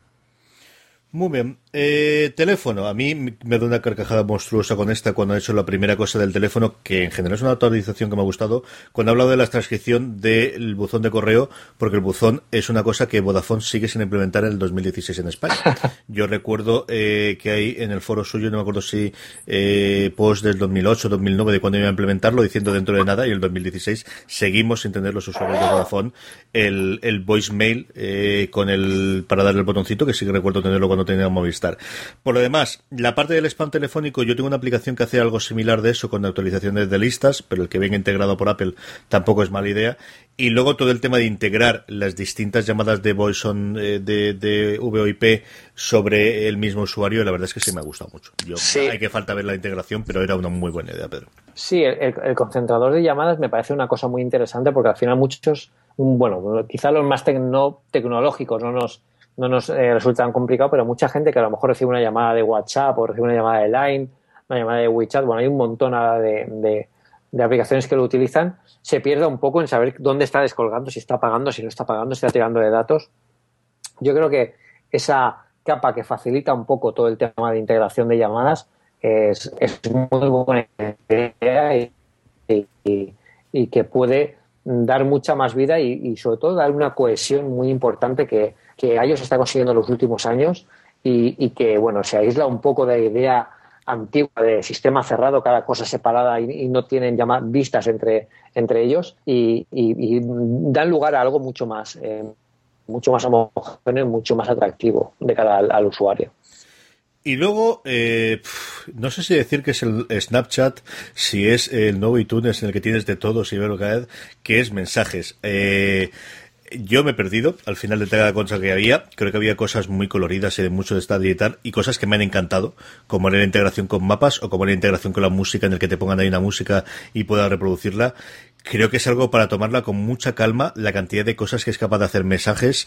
Muy bien. Eh, teléfono. A mí me da una carcajada monstruosa con esta cuando he hecho la primera cosa del teléfono, que en general es una actualización que me ha gustado, cuando he hablado de la transcripción del buzón de correo, porque el buzón es una cosa que Vodafone sigue sin implementar en el 2016 en España. Yo recuerdo eh, que hay en el foro suyo, no me acuerdo si eh, post del 2008, 2009, de cuando iba a implementarlo, diciendo dentro de nada, y el 2016 seguimos sin tener los usuarios de Vodafone el, el voicemail eh, con el para darle el botoncito, que sí que recuerdo tenerlo cuando no tenía Movistar. Por lo demás, la parte del spam telefónico, yo tengo una aplicación que hace algo similar de eso con actualizaciones de listas, pero el que venga integrado por Apple tampoco es mala idea. Y luego todo el tema de integrar las distintas llamadas de voice on eh, de, de VoIP sobre el mismo usuario, la verdad es que sí me ha gustado mucho. Yo, Hay que falta ver la integración, pero era una muy buena idea, Pedro. Sí, el, concentrador de llamadas me parece una cosa muy interesante porque al final muchos, bueno, quizá los más tecnológicos no nos no nos eh, resulta tan complicado, pero mucha gente que a lo mejor recibe una llamada de WhatsApp o recibe una llamada de Line, una llamada de WeChat, bueno, hay un montón de, de, aplicaciones que lo utilizan, se pierde un poco en saber dónde está descolgando, si está pagando, si no está pagando, si está tirando de datos. Yo creo que esa capa que facilita un poco todo el tema de integración de llamadas es, es muy buena idea y, y, que puede dar mucha más vida y, y sobre todo dar una cohesión muy importante que, que ellos está consiguiendo en los últimos años y, que, bueno, se aísla un poco de la idea antigua de sistema cerrado, cada cosa separada y, no tienen ya vistas entre, entre ellos y, dan lugar a algo mucho más, eh, mucho más homogéneo y mucho más atractivo de cara al, usuario. Y luego, eh, no sé si decir que es el Snapchat, si es el nuevo iTunes en el que tienes de todo, si veo vez, que es mensajes. Eh, yo me he perdido al final de cada cosa que había. Creo que había cosas muy coloridas y de mucho de esta y y cosas que me han encantado, como la integración con mapas o como la integración con la música en el que te pongan ahí una música y puedas reproducirla. Creo que es algo para tomarla con mucha calma, la cantidad de cosas que es capaz de hacer mensajes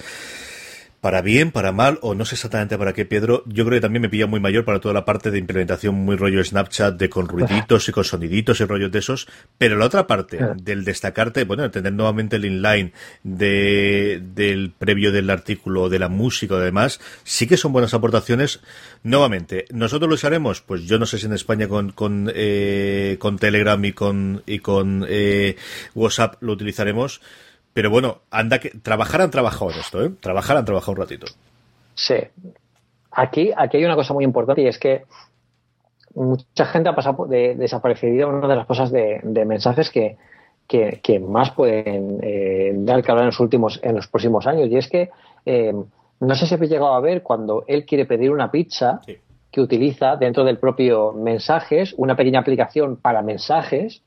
para bien, para mal, o no sé exactamente para qué, Pedro. Yo creo que también me pilla muy mayor para toda la parte de implementación muy rollo Snapchat, de con ruiditos y con soniditos y rollos de esos. Pero la otra parte, del destacarte, bueno, tener nuevamente el inline de, del previo del artículo, de la música, además, sí que son buenas aportaciones. Nuevamente, ¿nosotros lo usaremos? Pues yo no sé si en España con, con, eh, con Telegram y con, y con eh, WhatsApp lo utilizaremos pero bueno, anda que trabajar han trabajado en esto, ¿eh? Trabajar han trabajado un ratito. Sí. Aquí, aquí hay una cosa muy importante y es que mucha gente ha pasado de desaparecida una de las cosas de, mensajes que, que, más pueden eh, dar que hablar en los últimos, en los próximos años. Y es que eh, no sé si he llegado a ver cuando él quiere pedir una pizza que utiliza dentro del propio mensajes una pequeña aplicación para mensajes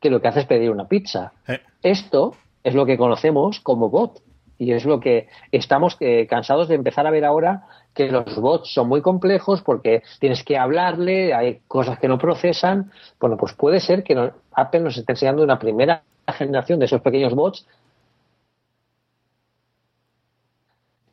que lo que hace es pedir una pizza. Eh. Esto es lo que conocemos como bot. Y es lo que estamos eh, cansados de empezar a ver ahora que los bots son muy complejos porque tienes que hablarle, hay cosas que no procesan. Bueno, pues puede ser que Apple nos esté enseñando una primera generación de esos pequeños bots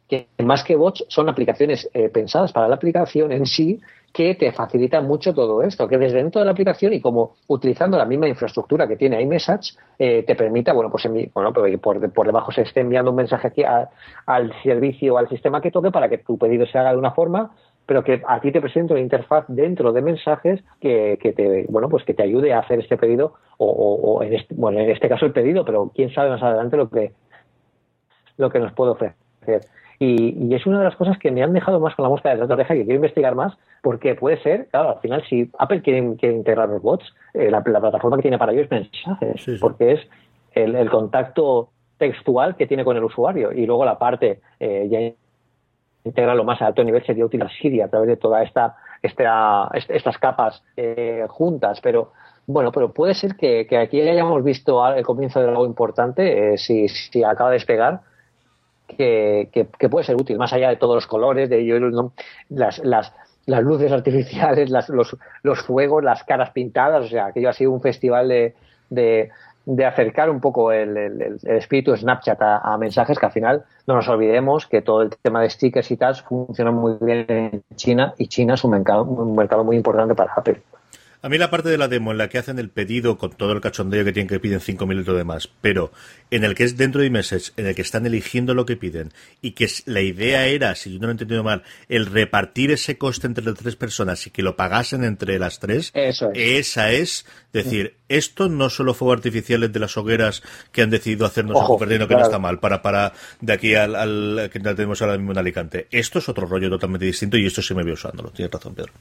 que más que bots son aplicaciones eh, pensadas para la aplicación en sí que te facilita mucho todo esto, que desde dentro de la aplicación y como utilizando la misma infraestructura que tiene iMessage, eh, te permita, bueno, pues bueno, pues por, por, debajo se esté enviando un mensaje aquí al servicio, al sistema que toque para que tu pedido se haga de una forma, pero que a ti te presente una interfaz dentro de mensajes que, que te, bueno, pues que te ayude a hacer este pedido o, o, en este, bueno, en este caso el pedido, pero quién sabe más adelante lo que, lo que nos puede ofrecer. Y, es una de las cosas que me han dejado más con la mosca de la oreja, que quiero investigar más, porque puede ser, claro, al final, si Apple quiere, integrar los bots, eh, la, plataforma que tiene para ello es mensajes, porque es el, contacto textual que tiene con el usuario. Y luego la parte eh, ya integra lo más alto nivel sería utilizar Siri a través de toda esta, esta estas capas eh, juntas, pero bueno, pero puede ser que, aquí hayamos visto el comienzo de algo importante, si, si acaba de despegar, que, que, puede ser útil, más allá de todos los colores, de las, las, las luces artificiales, las, los, los fuegos, las caras pintadas, o sea, aquello ha sido un festival de, de, acercar un poco el, espíritu de Snapchat a, mensajes que al final no nos olvidemos que todo el tema de stickers y tal funciona muy bien en China y China es un mercado, un mercado muy importante para Apple. A mí la parte de la demo en la que hacen el pedido con todo el cachondeo que tienen que piden 5 minutos de más, pero en el que es dentro de meses, en el que están eligiendo lo que piden y que la idea era, si yo no lo he entendido mal, el repartir ese coste entre las tres personas y que lo pagasen entre las tres, Eso es. esa es decir, esto no solo fuegos artificiales de las hogueras que han decidido hacernos Ojo, perdiendo que no está mal, para, para de aquí al, al que tenemos ahora mismo en Alicante. Esto es otro rollo totalmente distinto y esto se me vio usándolo. Tienes razón, Pedro.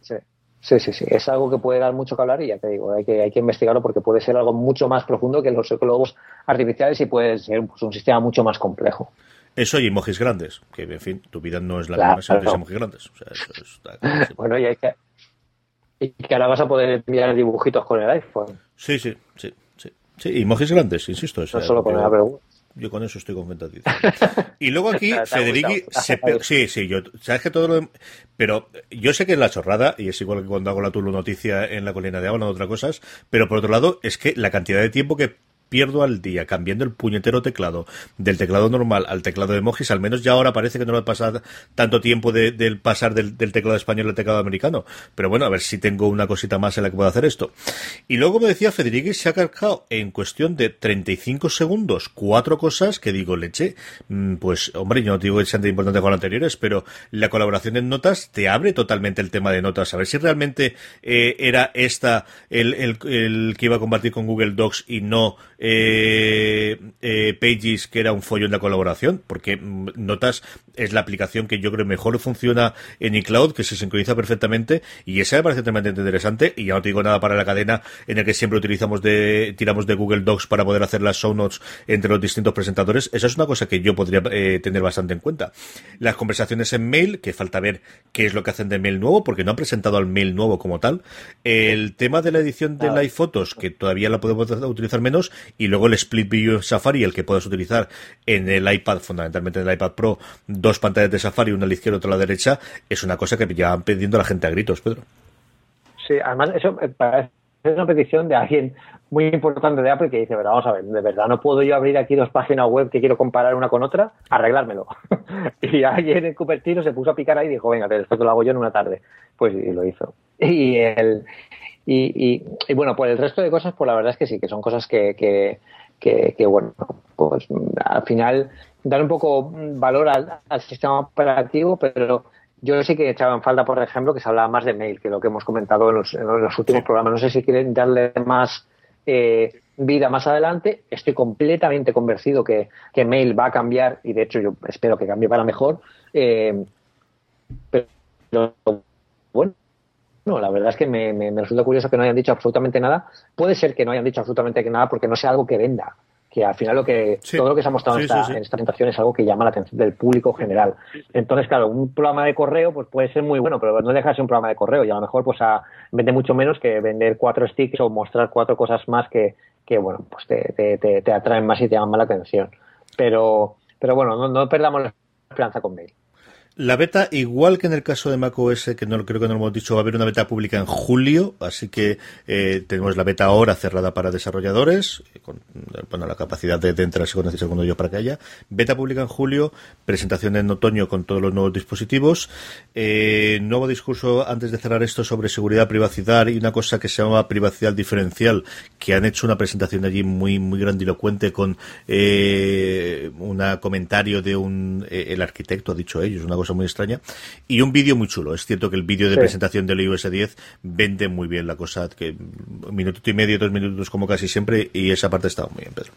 Sí. Sí, sí, sí. Es algo que puede dar mucho que hablar y ya te digo, hay que, hay que investigarlo porque puede ser algo mucho más profundo que los globos artificiales y puede ser pues, un sistema mucho más complejo. Eso y emojis grandes, que en fin, tu vida no es la misma si no emojis grandes. bueno, y hay que, y que ahora vas a poder enviar dibujitos con el iPhone. Sí, sí, sí. Sí, sí emojis grandes, insisto. No solo poner la pregunta. Yo con eso estoy convencido. Y luego aquí, Federici, sí, sí, yo, sabes que todo lo, pero yo sé que es la chorrada, y es igual que cuando hago la Tulu noticia en la colina de agua, no otras cosas, pero por otro lado, es que la cantidad de tiempo que pierdo al día cambiando el puñetero teclado del teclado normal al teclado de emojis, al menos ya ahora parece que no va a pasar tanto tiempo de, del pasar del, teclado español al teclado americano. Pero bueno, a ver si tengo una cosita más en la que pueda hacer esto. Y luego me decía Federico, se ha cargado en cuestión de 35 segundos cuatro cosas que digo, leche, mm, pues hombre, yo no digo que sean de importante con las anteriores, pero la colaboración en notas te abre totalmente el tema de notas. A ver si realmente eh, era esta el que iba a compartir con Google Docs y no eh, eh, Pages, que era un follón de colaboración, porque mm, Notas es la aplicación que yo creo mejor funciona en iCloud, que se sincroniza perfectamente, y esa me parece tremendamente interesante, y ya no te digo nada para la cadena en el que siempre utilizamos de, tiramos de Google Docs para poder hacer las show notes entre los distintos presentadores, esa es una cosa que yo podría eh, tener bastante en cuenta. Las conversaciones en mail, que falta ver qué es lo que hacen de mail nuevo, porque no han presentado al mail nuevo como tal. El tema de la edición de live fotos, que todavía la podemos utilizar menos, y luego el Split View Safari, el que puedes utilizar en el iPad, fundamentalmente en el iPad Pro, dos pantallas de Safari, una a la izquierda y otra a la derecha, es una cosa que ya van pidiendo la gente a gritos, Pedro. Sí, además eso parece una petición de alguien muy importante de Apple que dice, pero vamos a ver, de verdad no puedo yo abrir aquí dos páginas web que quiero comparar una con otra, arreglármelo. y alguien en Cupertino se puso a picar ahí y dijo, venga, esto te lo hago yo en una tarde. Pues y lo hizo. Y el, y, y, bueno, por el resto de cosas, pues la verdad es que sí, que son cosas que, que, bueno, pues al final dan un poco valor al, sistema operativo, pero yo sí que echaba en falta, por ejemplo, que se hablaba más de mail, que lo que hemos comentado en los, en los últimos programas. No sé si quieren darle más eh, vida más adelante. Estoy completamente convencido que, que, mail va a cambiar y de hecho yo espero que cambie para mejor. Eh, pero bueno, no, la verdad es que me, resulta curioso que no hayan dicho absolutamente nada. Puede ser que no hayan dicho absolutamente nada porque no sea algo que venda. Que al final lo que todo lo que se ha mostrado en, esta, presentación es algo que llama la atención del público general. Entonces, claro, un programa de correo pues puede ser muy bueno, pero no deja de ser un programa de correo y a lo mejor pues vende mucho menos que vender cuatro sticks o mostrar cuatro cosas más que, que bueno, pues te, te, te, atraen más y te llaman más la atención. Pero, pero bueno, no, no perdamos la esperanza con mail. La beta, igual que en el caso de macOS, que no creo que no lo hemos dicho, va a haber una beta pública en julio, así que eh, tenemos la beta ahora cerrada para desarrolladores, eh, con bueno, la capacidad de, de entrar con segundo yo para que haya. Beta pública en julio, presentación en otoño con todos los nuevos dispositivos. Eh, nuevo discurso antes de cerrar esto sobre seguridad, privacidad y una cosa que se llama privacidad diferencial, que han hecho una presentación allí muy muy grandilocuente con eh, un comentario de un el arquitecto ha dicho ellos, una cosa muy extraña. Y un vídeo muy chulo. Es cierto que el vídeo de presentación del iOS 10 vende muy bien la cosa, que un minuto y medio, dos minutos como casi siempre, y esa parte estaba muy bien, Pedro.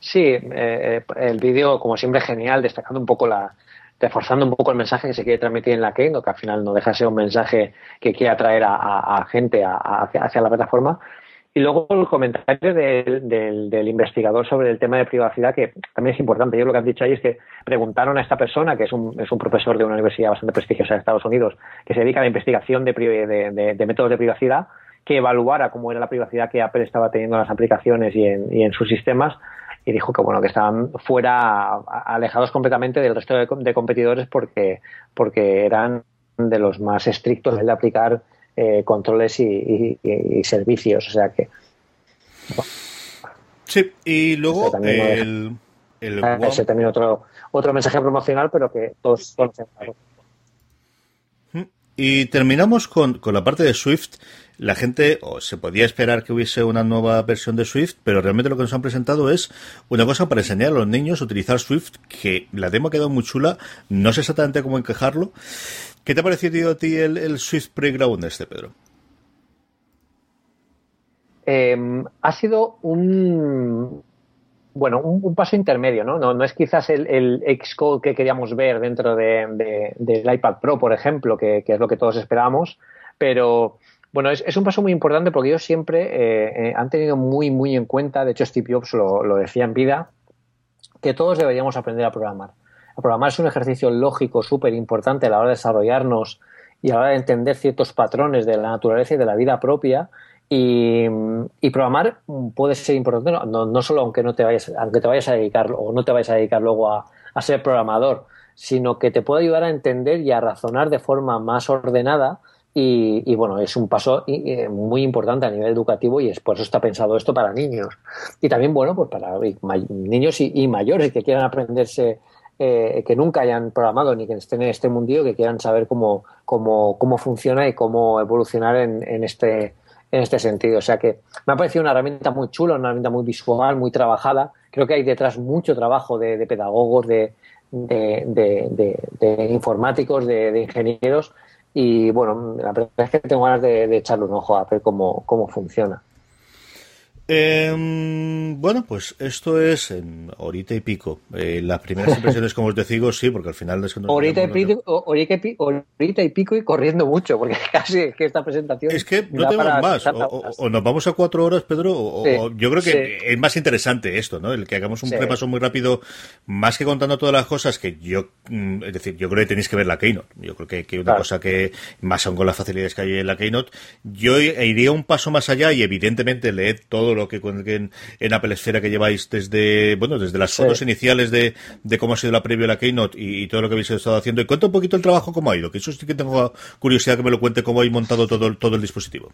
Sí, eh, el vídeo, como siempre, genial, destacando un poco la, reforzando un poco el mensaje que se quiere transmitir en la Keynote, que al final no deja de ser un mensaje que quiere atraer a, gente hacia, la plataforma. Y luego el comentario del, investigador sobre el tema de privacidad, que también es importante. Yo lo que han dicho ahí es que preguntaron a esta persona, que es un, es un profesor de una universidad bastante prestigiosa de Estados Unidos, que se dedica a la investigación de, de, métodos de privacidad, que evaluara cómo era la privacidad que Apple estaba teniendo en las aplicaciones y en, y en sus sistemas y dijo que bueno que estaban fuera alejados completamente del resto de, competidores porque porque eran de los más estrictos de aplicar eh, controles y, servicios. O sea que. Sí, y luego el, el ah, Ese también otro, otro mensaje promocional, pero que todos conocen. Y terminamos con, con la parte de Swift. La gente o se podía esperar que hubiese una nueva versión de Swift, pero realmente lo que nos han presentado es una cosa para enseñar a los niños a utilizar Swift, que la demo ha quedado muy chula, no sé exactamente cómo encajarlo. ¿Qué te ha parecido a ti el, Swift Playground este, Pedro? Em, ha sido un, bueno, un, paso intermedio, ¿no? ¿no? es quizás el, el Xcode que queríamos ver dentro de, del iPad Pro, por ejemplo, que, es lo que todos esperábamos, pero bueno, es, un paso muy importante porque ellos siempre eh, eh, han tenido muy, muy en cuenta, de hecho Steve Jobs lo, lo decía en vida, que todos deberíamos aprender a programar. A programar es un ejercicio lógico súper importante a la hora de desarrollarnos y a la hora de entender ciertos patrones de la naturaleza y de la vida propia y, programar puede ser importante, no, no, solo aunque no te vayas, aunque te vayas a dedicar o no te vayas a dedicar luego a, ser programador, sino que te puede ayudar a entender y a razonar de forma más ordenada. Y, bueno, es un paso muy importante a nivel educativo y es por eso está pensado esto para niños. Y también, bueno, pues para niños y, mayores que quieran aprenderse eh, que nunca hayan programado ni que estén en este mundillo, que quieran saber cómo, cómo, cómo funciona y cómo evolucionar en, en, este, en este sentido. O sea que me ha parecido una herramienta muy chula, una herramienta muy visual, muy trabajada. Creo que hay detrás mucho trabajo de, pedagogos, de, de, informáticos, de, ingenieros. Y bueno, la verdad es que tengo ganas de, echarle un ojo a ver cómo, cómo funciona. Eh, bueno, pues esto es en horita y pico. Eh, las primeras impresiones, como os digo, sí, porque al final es horita, y pico, horita, y pico y corriendo mucho, porque casi es que esta presentación. Es que no tenemos más. O, nos vamos a cuatro horas, Pedro, o, yo creo que es más interesante esto, ¿no? El que hagamos un repaso muy rápido, más que contando todas las cosas que yo, mm, es decir, yo creo que tenéis que ver la Keynote. Yo creo que, que una cosa que, más aún con las facilidades que hay en la Keynote, yo iría un paso más allá y evidentemente leed todo lo que en, en Apple Esfera que lleváis desde, bueno, desde las fotos iniciales de, de, cómo ha sido la previa la Keynote y, todo lo que habéis estado haciendo. Y cuenta un poquito el trabajo cómo ha ido, que eso sí que tengo curiosidad que me lo cuente cómo habéis montado todo, todo el dispositivo.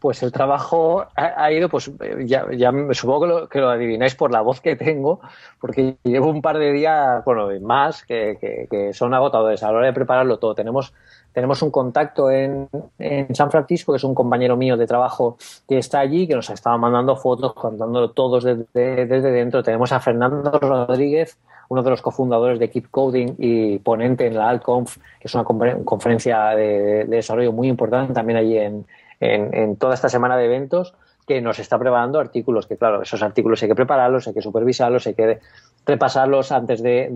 Pues el trabajo ha, ido, pues ya, ya supongo que lo, que lo, adivináis por la voz que tengo, porque llevo un par de días, bueno, más, que, que, que son agotadores a la hora de prepararlo todo. Tenemos tenemos un contacto en, San Francisco, que es un compañero mío de trabajo que está allí, que nos estaba mandando fotos, contándolo todos desde, desde dentro. Tenemos a Fernando Rodríguez, uno de los cofundadores de Keep Coding y ponente en la AltConf, que es una conferencia de, desarrollo muy importante también allí en, en, toda esta semana de eventos que nos está preparando artículos, que claro, esos artículos hay que prepararlos, hay que supervisarlos, hay que repasarlos antes de,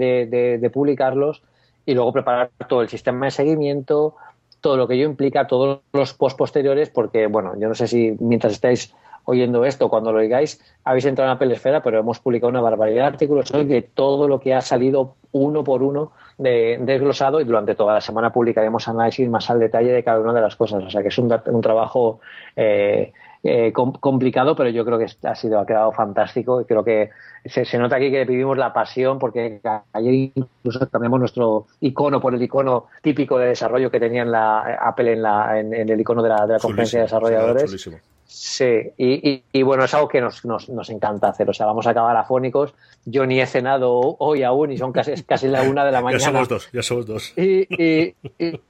de publicarlos y luego preparar todo el sistema de seguimiento, todo lo que ello implica, todos los post posteriores, porque, bueno, yo no sé si mientras estáis oyendo esto, cuando lo oigáis, habéis entrado en Apple Esfera, pero hemos publicado una barbaridad de artículos hoy de todo lo que ha salido uno por uno de, desglosado y durante toda la semana publicaremos análisis más al detalle de cada una de las cosas. O sea que es un, un trabajo eh, eh, complicado, pero yo creo que ha sido, ha quedado fantástico y creo que se, nota aquí que vivimos la pasión porque ayer incluso cambiamos nuestro icono por el icono típico de desarrollo que tenía en la Apple en, la, en, el icono de la, de la conferencia de desarrolladores. Sí, y, bueno, es algo que nos, nos, nos, encanta hacer. O sea, vamos a acabar afónicos. Yo ni he cenado hoy aún y son casi, casi la una de la mañana. ya somos dos, ya somos dos. Y, y,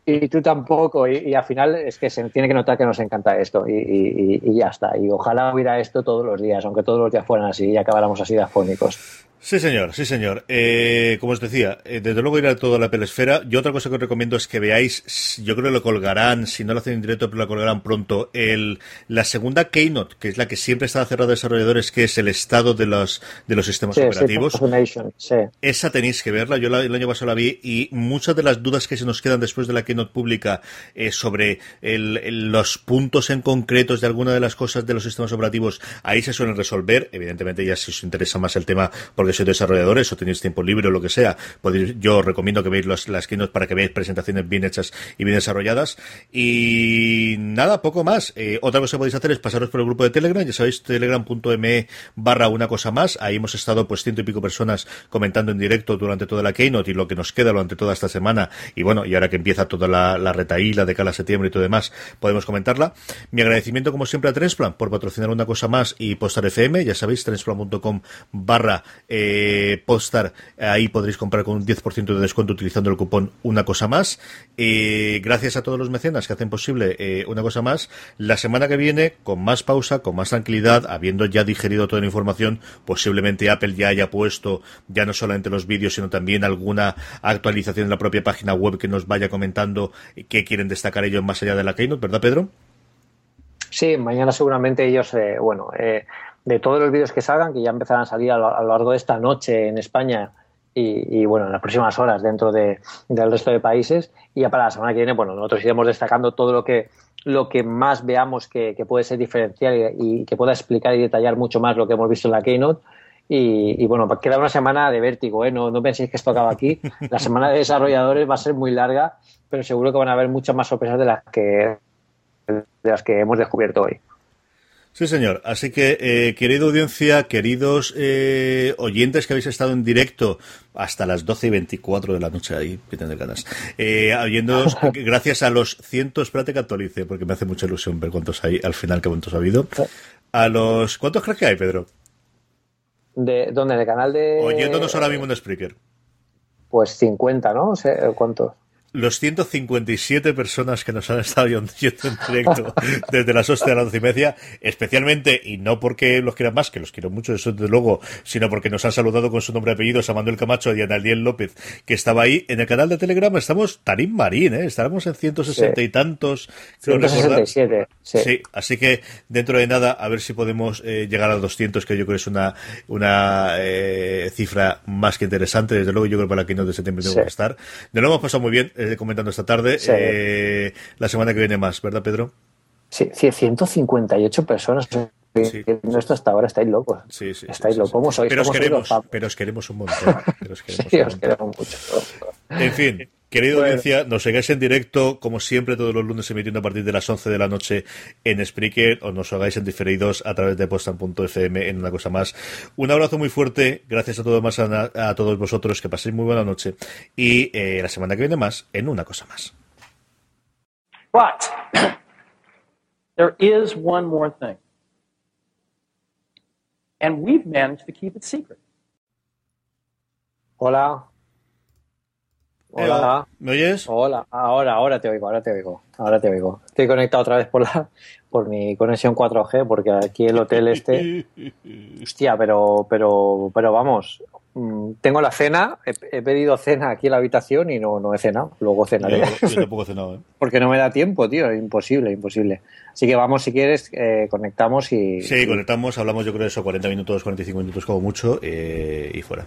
y tú tampoco. Y, al final es que se tiene que notar que nos encanta esto y, ya está. Y ojalá hubiera esto todos los días, aunque todos los días fueran así y acabáramos así de afónicos. Sí, señor, sí, señor. Eh, como os decía, eh, desde luego ir a toda la pelesfera. Yo otra cosa que os recomiendo es que veáis, yo creo que lo colgarán, si no lo hacen en directo, pero lo colgarán pronto, el, la segunda Keynote, que es la que siempre está cerrada a desarrolladores, que es el estado de los, de los sistemas operativos. Sí, Esa tenéis que verla, yo el año pasado la vi y muchas de las dudas que se nos quedan después de la Keynote pública eh, sobre el, los puntos en concretos de alguna de las cosas de los sistemas operativos, ahí se suelen resolver. Evidentemente ya si os interesa más el tema, porque que sois desarrolladores o tenéis tiempo libre o lo que sea, yo recomiendo que veáis las keynote para que veáis presentaciones bien hechas y bien desarrolladas. Y nada, poco más. Eh, otra cosa que podéis hacer es pasaros por el grupo de Telegram, ya sabéis, telegram.me barra una cosa más. Ahí hemos estado pues ciento y pico personas comentando en directo durante toda la keynote y lo que nos queda durante toda esta semana. Y bueno, y ahora que empieza toda la, la retaíla de cada septiembre y todo demás, podemos comentarla. Mi agradecimiento, como siempre, a Transplan por patrocinar una cosa más y Postar FM. Ya sabéis, transplan.com barra eh, Postar. Ahí podréis comprar con un 10% de descuento utilizando el cupón una cosa más. Eh, gracias a todos los mecenas que hacen posible eh, una cosa más. La semana que viene, con más pausa, con más tranquilidad, habiendo ya digerido toda la información, posiblemente Apple ya haya puesto ya no solamente los vídeos, sino también alguna actualización en la propia página web que nos vaya comentando qué quieren destacar ellos más allá de la Keynote, ¿verdad, Pedro? Sí, mañana seguramente ellos, eh, bueno, eh, de todos los vídeos que salgan, que ya empezarán a salir a lo, largo de esta noche en España y, bueno, en las próximas horas dentro de, del resto de países, y ya para la semana que viene, bueno, nosotros iremos destacando todo lo que lo que más veamos que, puede ser diferencial y, que pueda explicar y detallar mucho más lo que hemos visto en la Keynote. Y, bueno, queda una semana de vértigo, ¿eh? no, no penséis que esto acaba aquí. La semana de desarrolladores va a ser muy larga, pero seguro que van a haber muchas más sorpresas de las que, de las que hemos descubierto hoy. Sí, señor. Así que, eh, querida audiencia, queridos eh, oyentes que habéis estado en directo hasta las 12 y 24 de la noche, ahí, que tener ganas, eh, gracias a los cientos, espérate que actualice, porque me hace mucha ilusión ver cuántos hay al final, qué cuántos ha habido. A los, ¿cuántos crees que hay, Pedro? ¿De dónde? ¿De canal de...? Oyéndonos ahora mismo en Spreaker. Pues 50, ¿no? ¿Cuántos? Los 157 personas que nos han estado viendo en directo desde las 8 de las 12 y media, especialmente, y no porque los quieran más, que los quiero mucho, eso desde luego, sino porque nos han saludado con su nombre y apellido, Samuel Camacho y Analiel López, que estaba ahí. En el canal de Telegram estamos Tarín Marín, ¿eh? Estaremos en 160 y tantos, creo 167, sí. sí. así que dentro de nada, a ver si podemos eh, llegar a 200, que yo creo que es una, una eh, cifra más que interesante. Desde luego, yo creo que para la no de septiembre tengo que estar. De lo hemos pasado muy bien eh, comentando esta tarde. Eh, la semana que viene más, ¿verdad, Pedro? Sí, 158 personas. Sí. Esto hasta ahora estáis locos. Sí, sí, estáis locos. ¿Cómo sois? Pero os, queremos, pero os queremos un montón. Pero os queremos, sí, os queremos mucho. En fin, Querido audiencia, nos sigáis en directo, como siempre, todos los lunes emitiendo a partir de las 11 de la noche en Spreaker o nos hagáis en diferidos a través de postan.fm en una cosa más. Un abrazo muy fuerte, gracias a todos, más a, todos vosotros, que paséis muy buena noche y eh, la semana que viene más en una cosa más. But there is one more thing. And we've managed to keep it secret. Hola. Hola. ¿Me oyes? Hola, ahora, ahora te oigo, ahora te oigo, ahora te oigo. Estoy conectado otra vez por la, por mi conexión 4G, porque aquí el hotel este, hostia, pero, pero, pero vamos, mm, tengo la cena, he, pedido cena aquí en la habitación y no, no he cenado, luego cenaré. Yo, tampoco he cenado, ¿eh? Porque no me da tiempo, tío, imposible, imposible. Así que vamos, si quieres, eh, conectamos y... Sí, conectamos, hablamos yo creo de eso, 40 minutos, 45 minutos como mucho, eh, y fuera.